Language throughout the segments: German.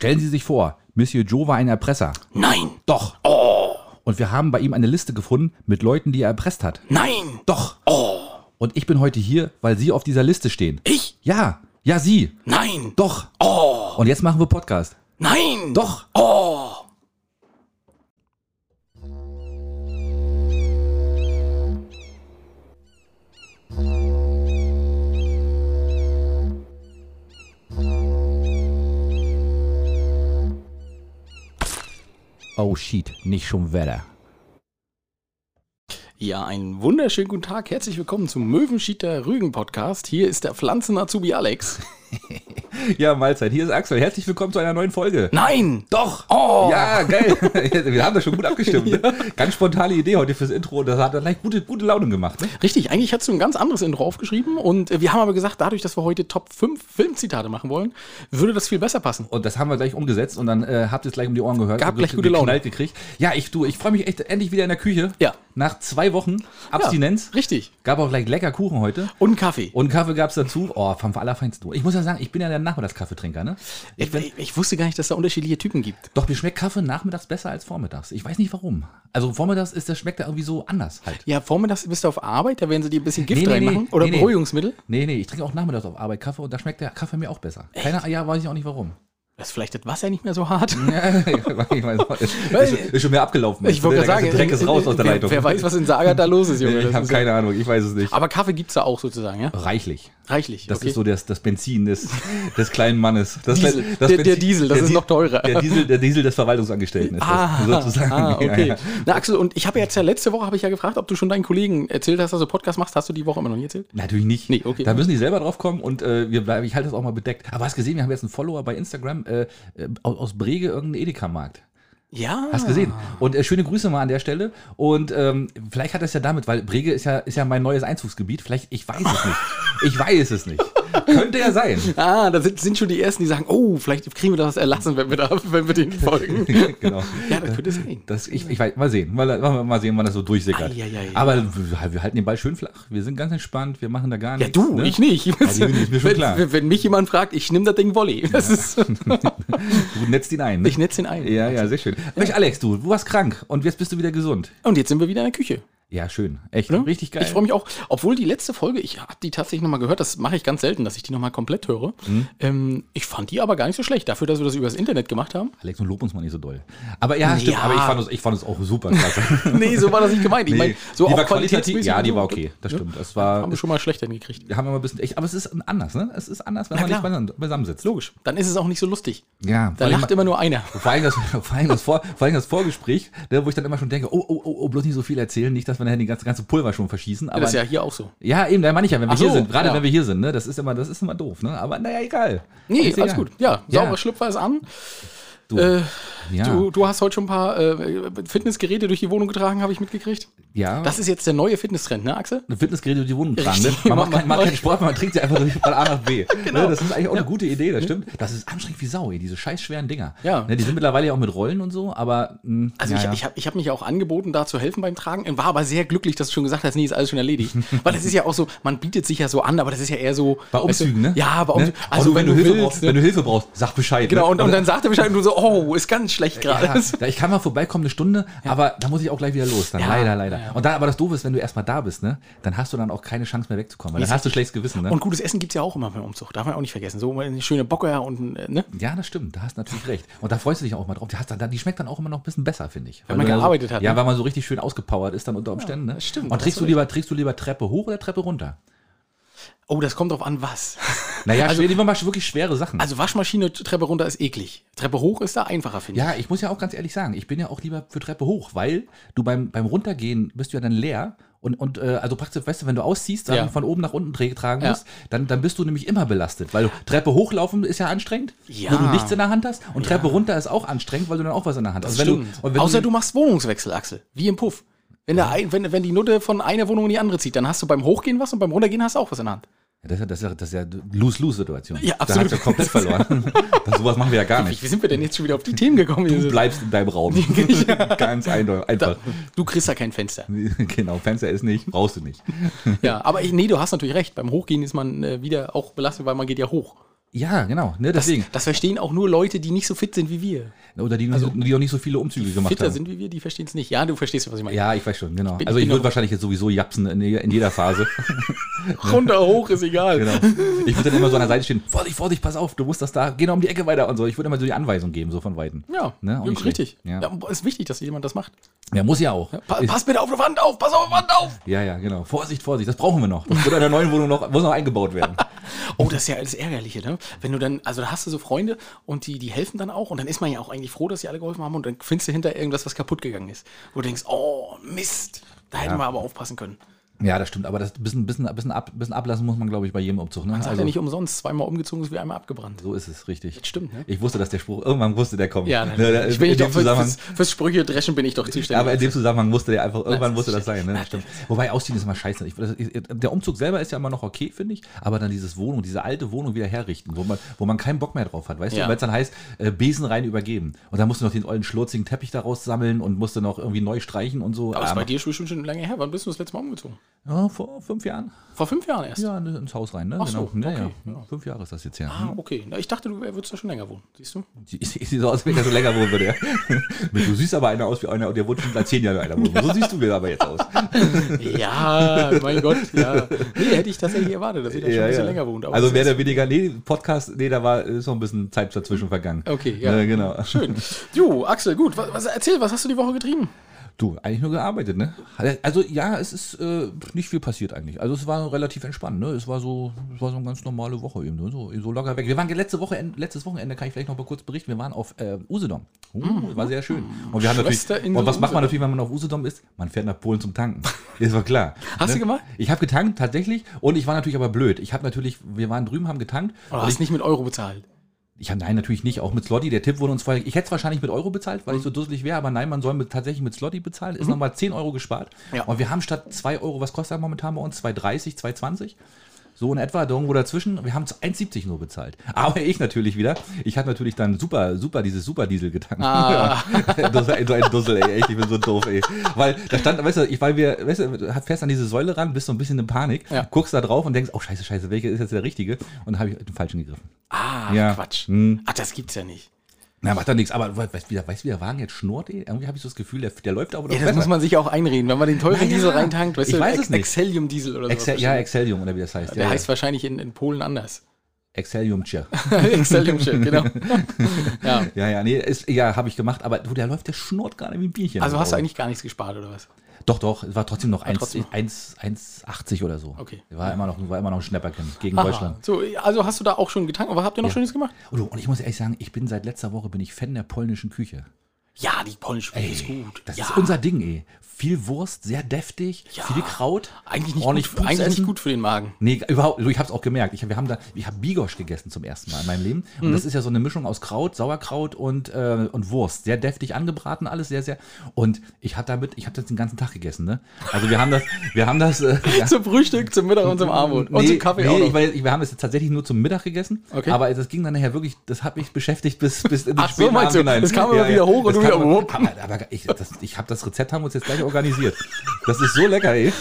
Stellen Sie sich vor, Monsieur Joe war ein Erpresser. Nein. Doch. Oh. Und wir haben bei ihm eine Liste gefunden mit Leuten, die er erpresst hat. Nein. Doch. Oh. Und ich bin heute hier, weil Sie auf dieser Liste stehen. Ich? Ja, ja, Sie. Nein. Doch. Oh. Und jetzt machen wir Podcast. Nein. Doch. Oh. Oh shit, nicht schon Wetter. Ja, einen wunderschönen guten Tag. Herzlich willkommen zum Möwenschieter Rügen Podcast. Hier ist der Pflanzen-Azubi Alex. Ja, Mahlzeit. Hier ist Axel. Herzlich willkommen zu einer neuen Folge. Nein. Doch. Oh. Ja, geil. Wir haben das schon gut abgestimmt. Ne? Ganz spontane Idee heute fürs Intro. Das hat dann gleich gute, gute Laune gemacht. Ne? Richtig, eigentlich hast du ein ganz anderes Intro aufgeschrieben und äh, wir haben aber gesagt, dadurch, dass wir heute Top 5 Filmzitate machen wollen, würde das viel besser passen. Und das haben wir gleich umgesetzt und dann äh, habt ihr es gleich um die Ohren gehört. Gab gleich gute Laune. gekriegt. Ja, ich du, ich freue mich echt endlich wieder in der Küche. Ja. Nach zwei Wochen Abstinenz. Ja, richtig. Gab auch gleich lecker Kuchen heute. Und Kaffee. Und Kaffee gab es dazu. Oh, vom Allerfeinsten. Ich muss ja sagen, ich bin ja der Nachmittagskaffeetrinker, ne? Ich, ich, ich wusste gar nicht, dass es da unterschiedliche Typen gibt. Doch, mir schmeckt Kaffee nachmittags besser als vormittags. Ich weiß nicht warum. Also vormittags ist der schmeckt da irgendwie so anders halt. Ja, vormittags bist du auf Arbeit, da werden sie dir ein bisschen Gift Nee, nee, reinmachen. nee. Oder. Beruhigungsmittel. Nee, nee, ich trinke auch nachmittags auf Arbeit Kaffee und da schmeckt der Kaffee mir auch besser. Keine, ja, weiß ich auch nicht warum. Das ist vielleicht das Wasser nicht mehr so hart. Ja, ich weiß, auch. ist, ist, schon mehr abgelaufen. Ich wollte sagen, Dreck ist raus aus der Leitung. wer weiß, was in Saga da los ist, Junge. ich habe keine Ahnung, ich weiß es nicht. Aber Kaffee gibt es da auch sozusagen, ja? Reichlich. Reichlich. Das okay. ist so das, das Benzin des, des kleinen Mannes. Das, Diesel. das Der- der Diesel, das der ist noch teurer. Der Diesel, der Diesel des Verwaltungsangestellten ist Ah, das, sozusagen. ah, okay. Ja, ja. Na, Axel, und ich habe jetzt ja letzte Woche habe ich ja gefragt, ob du schon deinen Kollegen erzählt hast, dass du Podcast machst. Hast du die Woche immer noch nie erzählt? Natürlich nicht. Nee, okay. Da müssen die selber drauf kommen und äh, wir bleiben, ich halte das auch mal bedeckt. Aber hast gesehen, wir haben jetzt einen Follower bei Instagram äh, äh, aus Brege, irgendein Edeka-Markt. Ja. Hast gesehen. Und äh, schöne Grüße mal an der Stelle. Und ähm, vielleicht hat das ja damit, weil Brege ist ja, ist ja mein neues Einzugsgebiet. Vielleicht, ich weiß es nicht. Ich weiß es nicht. Könnte ja sein. Ah, da sind, sind schon die Ersten, die sagen, oh, vielleicht kriegen wir das erlassen, wenn wir, da, wenn wir denen folgen. genau. ja, das könnte sein. Das, ich, ich weiß, mal sehen. Mal, mal sehen, wann das so durchsickert. Ei, ei, ei, Aber wir, wir halten den Ball schön flach. Wir sind ganz entspannt. Wir machen da gar Ja, nichts. du, ne? ich nicht. die ist mir schon wenn, klar. wenn, mich jemand fragt, ich nehme das Ding Volley. Das ist, Du netzt ihn ein. Ne? ich netze ihn ein. ja, ja, sehr schön. Mensch, Alex, du, du warst krank und jetzt bist du wieder gesund. Und jetzt sind wir wieder in der Küche. Ja, schön. Echt. Ne? Richtig geil. Ich freue mich auch, obwohl die letzte Folge, ich habe die tatsächlich nochmal gehört, das mache ich ganz selten, dass ich die nochmal komplett höre. Mhm. Ähm, ich fand die aber gar nicht so schlecht, dafür, dass wir das übers Internet gemacht haben. Alex, nun lob uns mal nicht so doll. Aber ja, stimmt. Ja. Aber ich fand es ich fand es auch super klasse. nee, so war das nicht gemeint. Ich meine, so die auch war qualitativ. Ja, und die war okay. Das ne? stimmt. Das war. Haben wir schon mal schlechter hingekriegt. Wir haben immer ein bisschen echt, aber es ist anders, ne? Es ist anders, wenn Na man nicht klar. beisammen- beisammen sitzt. Logisch. Dann ist es auch nicht so lustig. Ja, Da lacht immer nur einer. Vor allem das, vor allem das, Vor, vor allem das Vorgespräch, ne, wo ich dann immer schon denke, oh, oh, oh, oh, bloß nicht so viel erzählen, nicht, dass wir nachher die ganze, ganze Pulver schon verschießen. Aber das ist ja hier auch so. ja, eben, da meine ich ja, wenn wir Ach hier so, sind, gerade ja. wenn wir hier sind, ne, das ist immer, das ist immer doof, ne? Aber naja, egal. Nee, alles egal. gut. Ja, Ja. sauber Schlüpfer ist an. Du, Äh, ja, du, du hast heute schon ein paar äh, Fitnessgeräte durch die Wohnung getragen, habe ich mitgekriegt. ja. Das ist jetzt der neue Fitnesstrend, ne, Axel? Fitnessgeräte durch die Wohnung tragen. Ne? Man macht, kein, macht keinen Sport, man trinkt sie einfach durch von A nach B. Ne? Das ist eigentlich auch eine gute Idee, das stimmt. Das ist anstrengend wie Sau, ey, diese scheiß schweren Dinger. Ja. Ne, die sind mittlerweile ja auch mit Rollen und so, aber mh, Also ja, ich, ich habe ich hab mich auch angeboten, da zu helfen beim Tragen war aber sehr glücklich, dass du schon gesagt hast, nee, ist alles schon erledigt. Weil das ist ja auch so, man bietet sich ja so an, aber das ist ja eher so. bei weißt du, Umzügen, ne? Ja, bei ne? Umzügen. Also, wenn, du Hilfe willst, brauchst, ne? wenn du Hilfe brauchst, sag Bescheid. Genau, ne? und, und dann sagt er Bescheid und du so, oh, ist ganz schlecht gerade. Ja, ich kann mal vorbeikommen, eine Stunde, aber da muss ich auch gleich wieder los. Dann Ja, leider, leider. ja, ja. Und da, aber das Doofe ist, wenn du erstmal da bist, ne, dann hast du dann auch keine Chance mehr wegzukommen. Weil dann hast du schlechtes Gewissen, ne? Und gutes Essen gibt es ja auch immer beim Umzug. Darf man auch nicht vergessen. So eine schöne Bocker und, äh, ne? ja, das stimmt, da hast du natürlich recht. Und da freust du dich auch mal drauf. Die, hast dann, die schmeckt dann auch immer noch ein bisschen besser, finde ich. Wenn man ja gearbeitet so, hat, Ja, ne? weil man so richtig schön ausgepowert ist dann unter Umständen. ne? stimmt, Und trägst du, lieber, trägst du lieber Treppe hoch oder Treppe runter? Oh, das kommt drauf an, was. Naja, Also- also, lieber mal wirklich schwere Sachen. Also Waschmaschine, Treppe runter ist eklig. Treppe hoch ist da einfacher, finde ich. Ja, ich muss ja auch ganz ehrlich sagen, ich bin ja auch lieber für Treppe hoch, weil du beim, beim Runtergehen bist du ja dann leer und, und äh, also praktisch, weißt du, wenn du ausziehst, Sachen Ja. von oben nach unten tra- tragen Ja. musst, dann, dann bist du nämlich immer belastet, weil du Treppe hochlaufen ist ja anstrengend, Ja. wo du nichts in der Hand hast und Treppe runter ist auch anstrengend, weil du dann auch was in der Hand hast. Das Also wenn stimmt. Du, Außer du, du machst Wohnungswechsel, Axel. Wie im Puff. Wenn, der ein, wenn, wenn die Nutte von einer Wohnung in die andere zieht, dann hast du beim Hochgehen was und beim Runtergehen hast du auch was in der Hand. Ja, das, ist ja- das, ist ja- das ist ja Lose-Lose-Situation. Ja, Da absolut. hast du ja komplett verloren. das, sowas machen wir ja gar nicht. Wie sind wir denn jetzt schon wieder auf die Themen gekommen? Du bleibst in deinem Raum. Ganz eindeutig. Einfach. Du kriegst ja kein Fenster. Genau, Fenster ist nicht, brauchst du nicht. Ja, aber ich, nee, du hast natürlich recht. Beim Hochgehen ist man äh, wieder auch belastet, weil man geht ja hoch. Ja, genau, ne, Das, deswegen. das verstehen auch nur Leute, die nicht so fit sind wie wir. Oder die, die auch nicht so viele Umzüge gemacht Fitter haben. sind wie wir, die verstehen es nicht. Ja, du verstehst, was ich meine. Ja, ich weiß schon, genau. bin- also ich bin würde wahrscheinlich jetzt sowieso japsen in, in jeder Phase. Runter, hoch, ist egal. genau. Ich würde dann immer so an der Seite stehen, Vorsicht, Vorsicht, pass auf, du musst das da, geh noch um die Ecke weiter und so. Ich würde immer so die Anweisung geben, so von Weitem. Ja, Ne, ja, richtig. Ja. Ja. ist wichtig, dass jemand das macht. Ja, muss ja auch. Pa Ist- pass bitte auf die Wand auf, pass auf die Wand auf. ja, ja, genau. Vorsicht, Vorsicht, das brauchen wir noch. Das wird in der neuen Wohnung noch, muss noch eingebaut werden. Oh, das ist ja das Ärgerliche, ne? Wenn du dann, also da hast du so Freunde und die, die helfen dann auch und dann ist man ja auch eigentlich froh, dass sie alle geholfen haben und dann findest du hinter irgendwas, was kaputt gegangen ist. Wo du denkst, oh, Mist, da hätten wir aber aufpassen können. Ja, das stimmt, aber das bisschen, bisschen, bisschen, ab, bisschen ablassen muss man, glaube ich, bei jedem Umzug. Ne? Man sagt ja nicht umsonst, zweimal umgezogen ist wie einmal abgebrannt. so ist es, richtig. Das stimmt, ne? Ich wusste, dass der Spruch, irgendwann musste der kommen. Ja, Ne, ne, ich bin in ich doch fürs, fürs Sprüche dreschen bin ich doch zuständig. Aber in dem Zusammenhang musste der einfach, irgendwann das musste ist das sein, ne? schlecht. Stimmt. Wobei ausziehen ist immer scheiße. Ich, das, der Umzug selber ist ja immer noch okay, finde ich, aber dann dieses Wohnung, diese alte Wohnung wieder herrichten, wo man, wo man keinen Bock mehr drauf hat, weißt Ja. du? Weil es dann heißt, äh, Besen rein übergeben. Und dann musst du noch den ollen schlurzigen Teppich daraus sammeln und musst du noch irgendwie neu streichen und so. aber ist Ähm, bei dir schon, schon lange her. Wann bist du das letzte Mal umgezogen? Ja, vor fünf Jahren? Vor fünf Jahren erst. Ja, ne, ins Haus rein, ne? Ach so, Ja, okay, ja. ja. Fünf Jahre ist das jetzt her. Ah, okay. Na, ich dachte, du würdest da schon länger wohnen. Siehst du? Ich, ich sehe so aus, wenn ich so länger wohnen würde. Ja. Du siehst aber einer aus wie einer, der wohnt schon seit zehn Jahren einer wohnen. So siehst du mir aber jetzt aus. Ja, mein Gott, ja. Nee, hätte ich tatsächlich erwartet, dass ihr da schon ein bisschen länger wohnt. also mehr ist- oder weniger, nee, Podcast, nee, da war ist noch ein bisschen Zeit dazwischen vergangen. Okay, ja. Ne, genau. Schön. Jo, Axel, gut. Was, was, erzähl, was hast du die Woche getrieben? Du, eigentlich nur gearbeitet, ne? Also ja, es ist äh, nicht viel passiert eigentlich. Also es war relativ entspannt, ne? Es war so, es war so eine ganz normale Woche eben, ne? so, so locker weg. Wir waren letzte Woche, letztes Wochenende, kann ich vielleicht noch mal kurz berichten, wir waren auf äh, Usedom. Uh, War sehr schön. Und wir haben natürlich, und was macht man natürlich, wenn man auf Usedom ist? Man fährt nach Polen zum Tanken. Ist war klar. Hast ne? du gemacht? Ich habe getankt, tatsächlich. Und ich war natürlich aber blöd. Ich habe natürlich, wir waren drüben, haben getankt. Oder und hast ich, nicht mit Euro bezahlt? Ich habe nein, natürlich nicht. Auch mit Slotty. Der Tipp wurde uns vorher. Ich hätte es wahrscheinlich mit Euro bezahlt, Mhm. weil ich so dusselig wäre, aber nein, man soll mit, tatsächlich mit Slotty bezahlen. Ist nochmal 10 Euro gespart. Ja. Und wir haben statt 2 Euro, was kostet das momentan bei uns? 2,30, 2,20? So in etwa, irgendwo dazwischen. Wir haben 1,70 nur bezahlt. Aber ich natürlich wieder. Ich habe natürlich dann super, super, dieses Superdiesel getankt. Ah. das war so ein Dussel, ey. Echt, ich bin so doof, ey. Weil da stand, weißt du, ich, weil wir, weißt du, fährst an diese Säule ran, bist so ein bisschen in Panik, Ja. guckst da drauf und denkst, oh scheiße, scheiße, welcher ist jetzt der richtige? Und dann habe ich den falschen gegriffen. Ah, Ja. Quatsch. Hm. Ach, das gibt's ja nicht. Na, macht doch nichts, aber weißt du, wie, der- weißt, du, wie der Wagen jetzt schnurrt, ey? Irgendwie habe ich so das Gefühl, der, der läuft aber noch Ja, das muss man sich auch einreden, wenn man den teuren Naja, Diesel reintankt. Weißt ich du, weiß Ex- es nicht. Excellium-Diesel oder Excel, sowas. ja, Excellium oder wie das heißt. Der ja, heißt wahrscheinlich in, in Polen anders. Excellium Tja. Excellium-Shit, genau. ja. Ja, ja, nee, ist, ja, habe ich gemacht, aber du, der läuft, der schnurrt gerade wie ein Bienchen. Also hast du Aber- eigentlich gar nichts gespart oder was? Doch, doch, es war trotzdem noch 1 trotzdem. 1 1,80 oder so. Okay. War immer noch, war immer noch ein Schnäpperchen gegen Aha. Deutschland. So, also hast du da auch schon getankt. Aber habt ihr noch Ja. Schönes gemacht? Und, du, und ich muss ehrlich sagen, ich bin seit letzter Woche bin ich Fan der polnischen Küche. Ja, die polnische Küche ist gut. Das ja. ist unser Ding, ey. Viel Wurst, sehr deftig, Ja. viel Kraut. Eigentlich nicht, ordentlich gut, eigentlich nicht gut für den Magen. Nee, überhaupt, du, ich hab's auch gemerkt. Ich, wir haben da, ich habe Bigosch gegessen zum ersten Mal in meinem Leben. Und Mhm. das ist ja so eine Mischung aus Kraut, Sauerkraut und, äh, und Wurst. Sehr deftig angebraten, alles sehr, sehr. Und ich hatte damit, ich habe das den ganzen Tag gegessen, ne? Also wir haben das, wir haben das. Äh, ja. Zum Frühstück, zum Mittag und zum Abend. Und zum Kaffee nee, auch noch. ich weiß, wir haben es tatsächlich nur zum Mittag gegessen. Okay. Aber das ging dann nachher wirklich, das hat mich beschäftigt bis, bis in den Ach so, späten du? Abend hinein. Das kam immer wieder hoch und du wieder, wupp. Aber, aber ich, das, ich habe das Rezept haben wir uns jetzt gleich organisiert. Das ist so lecker, ey.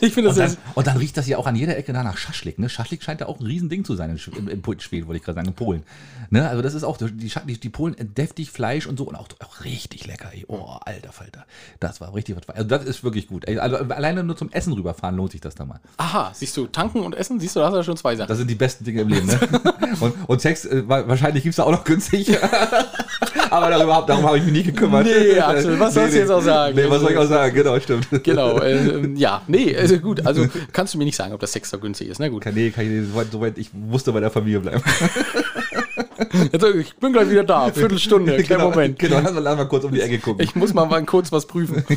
Ich finde das Und dann, und dann riecht das ja auch an jeder Ecke nach nach Schaschlik. Ne? Schaschlik scheint ja auch ein Riesending zu sein in, in, in Schweden, wollte ich gerade sagen, in Polen. Ne? Also das ist auch, die, die, die Polen deftig Fleisch und so und auch, auch richtig lecker. Ey. Oh, alter Falter. Das war richtig was. Also das ist wirklich gut. Also alleine nur zum Essen rüberfahren lohnt sich das da mal. Aha, siehst du, tanken und essen, siehst du, da hast du ja schon zwei Sachen. Das sind die besten Dinge im Leben. Ne? und, und Sex, äh, wa- wahrscheinlich gibt es da auch noch günstig. Aber darüber, darum habe ich mich nie gekümmert. Nee, Axel, was sollst du jetzt auch sagen? Nee, was soll ich auch sagen? Genau, stimmt. Genau, ähm, ja, nee, also gut, also kannst du mir nicht sagen, ob das Sex so günstig ist, na gut. Kann, nee, kann ich, soweit, soweit, ich musste bei der Familie bleiben. Also, ich bin gleich wieder da, Viertelstunde, kleinen genau, Moment. Genau, lass mal, lass mal kurz um die Ecke gucken. Ich muss mal, mal kurz was prüfen.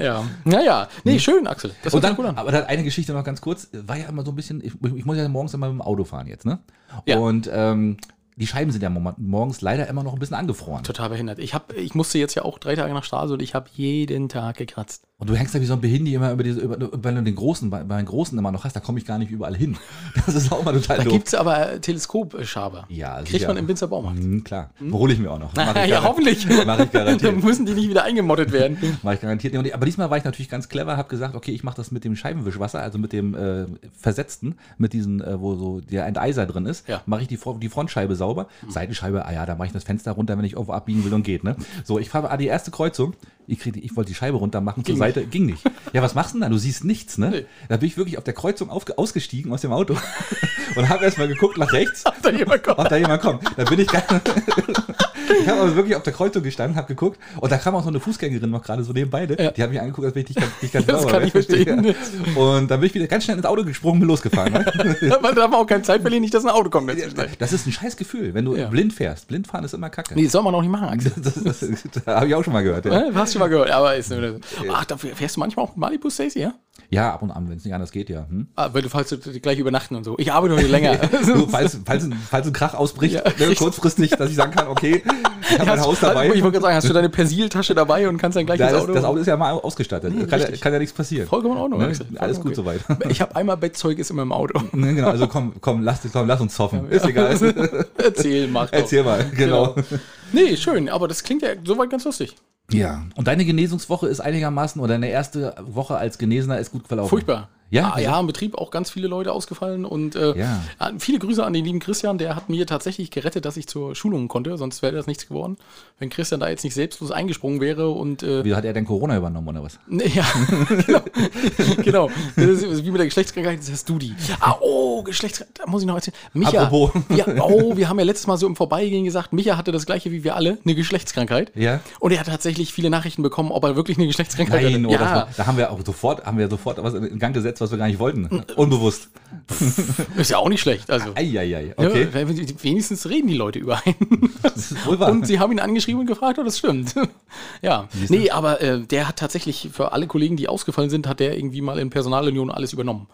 Ja. Naja, nee, schön, Axel. Das Und dann, gut an. aber dann eine Geschichte noch ganz kurz, war ja immer so ein bisschen, ich, ich muss ja morgens immer mit dem Auto fahren jetzt, ne? Ja. Und ähm, die Scheiben sind ja mo- morgens leider immer noch ein bisschen angefroren. Total behindert. Ich, hab, ich musste jetzt ja auch drei Tage nach Straße und ich habe jeden Tag gekratzt. Und du hängst da wie so ein Behindi immer über diese, über, wenn du den großen, bei, bei den großen immer noch hast, da komme ich gar nicht überall hin. Das ist auch mal total Da gibt es aber Teleskopschaber. Ja, Kriegt sicher. man im Winzer Baumarkt. Hm, klar. Hole ich mir auch noch. Mach ich ja, hoffentlich. Mach ich garantiert. Dann müssen die nicht wieder eingemottet werden. Mach ich garantiert nicht. Aber diesmal war ich natürlich ganz clever, habe gesagt, okay, ich mache das mit dem Scheibenwischwasser, also mit dem äh, versetzten, mit diesen, äh, wo so der Enteiser drin ist, Ja. mache ich die, die Frontscheibe sauber. Seitenscheibe, ah ja, da mache ich das Fenster runter, wenn ich irgendwo abbiegen will und geht. Ne? So, ich fahre ah, die erste Kreuzung, ich, krieg, ich wollte die Scheibe runter machen zur Ging Seite, ging nicht. Ja, was machst du denn da? Du siehst nichts, ne? Nee. Da bin ich wirklich auf der Kreuzung auf, ausgestiegen aus dem Auto und habe erstmal geguckt nach rechts, Da jemand kommt. ob da jemand kommt. Da bin ich gar Ich habe aber wirklich auf der Kreuzung gestanden, habe geguckt und da kam auch so eine Fußgängerin noch gerade so nebenbei. Ne? Ja. Die hat mich angeguckt, als wenn ich nicht ganz, nicht ganz Das sauber kann ich verstehen. Ja. Und dann bin ich wieder ganz schnell ins Auto gesprungen, bin losgefahren. Ne? Man darf auch keine Zeit verlieren, nicht, dass ein Auto kommt. Das ist ein scheiß Gefühl, wenn du Ja. blind fährst. Blind fahren ist immer kacke. Nee, das soll man auch nicht machen, Axel. Das, das, das, habe ich auch schon mal gehört. Ja, Hast du schon mal gehört, aber ist. Ach, da fährst du manchmal auch mit Malibu, Stacey, ja? ja ab und an, wenn es nicht anders geht, ja. Hm? Ah, weil du falls du gleich übernachten und so. Ich arbeite heute länger. Du, falls, falls, ein, falls ein Krach ausbricht, Ja, ne, kurzfristig, dass ich sagen kann, okay, ich habe mein Haus dabei. Ich wollte gerade sagen, hast du deine Persiltasche dabei und kannst dann gleich Ja, ins das, Auto. das Auto ist ja mal ausgestattet. kann, ja, kann ja nichts passieren. Vollkommen in Ordnung, Ne? Alles gut okay. soweit. Ich habe einmal Bettzeug, ist immer im Auto. Ne, genau, also komm, komm, lass, komm, lass uns zoffen. Ist egal. Erzähl, mach doch. Erzähl mal, genau. Nee, schön, aber das klingt ja soweit ganz lustig. Ja. Und deine Genesungswoche ist einigermaßen, oder deine erste Woche als Genesener ist gut verlaufen. Furchtbar. Ja, ah, ja, im Betrieb auch ganz viele Leute ausgefallen und äh, Ja. viele Grüße an den lieben Christian, der hat mir tatsächlich gerettet, dass ich zur Schulung konnte, sonst wäre das nichts geworden. Wenn Christian da jetzt nicht selbstlos eingesprungen wäre und äh, Wie hat er denn Corona übernommen oder was? Ja, genau. genau. Das ist wie mit der Geschlechtskrankheit, das hast du die. Ah, oh, Geschlechtskrankheit, da muss ich noch erzählen. Micha, Apropos. ja, oh, wir haben ja letztes Mal so im Vorbeigehen gesagt, Micha hatte das gleiche wie wir alle, eine Geschlechtskrankheit. Ja. Und er hat tatsächlich viele Nachrichten bekommen, ob er wirklich eine Geschlechtskrankheit Nein, hatte. das Ja, da haben wir auch sofort, haben wir sofort was in Gang gesetzt, was wir gar nicht wollten. Unbewusst. ist ja auch nicht schlecht. Also, Eieiei, okay. ja, wenigstens reden die Leute über einen. Und sie haben ihn angeschrieben und gefragt, ob das stimmt. ja. Nee, aber äh, der hat tatsächlich für alle Kollegen, die ausgefallen sind, hat der irgendwie mal in Personalunion alles übernommen.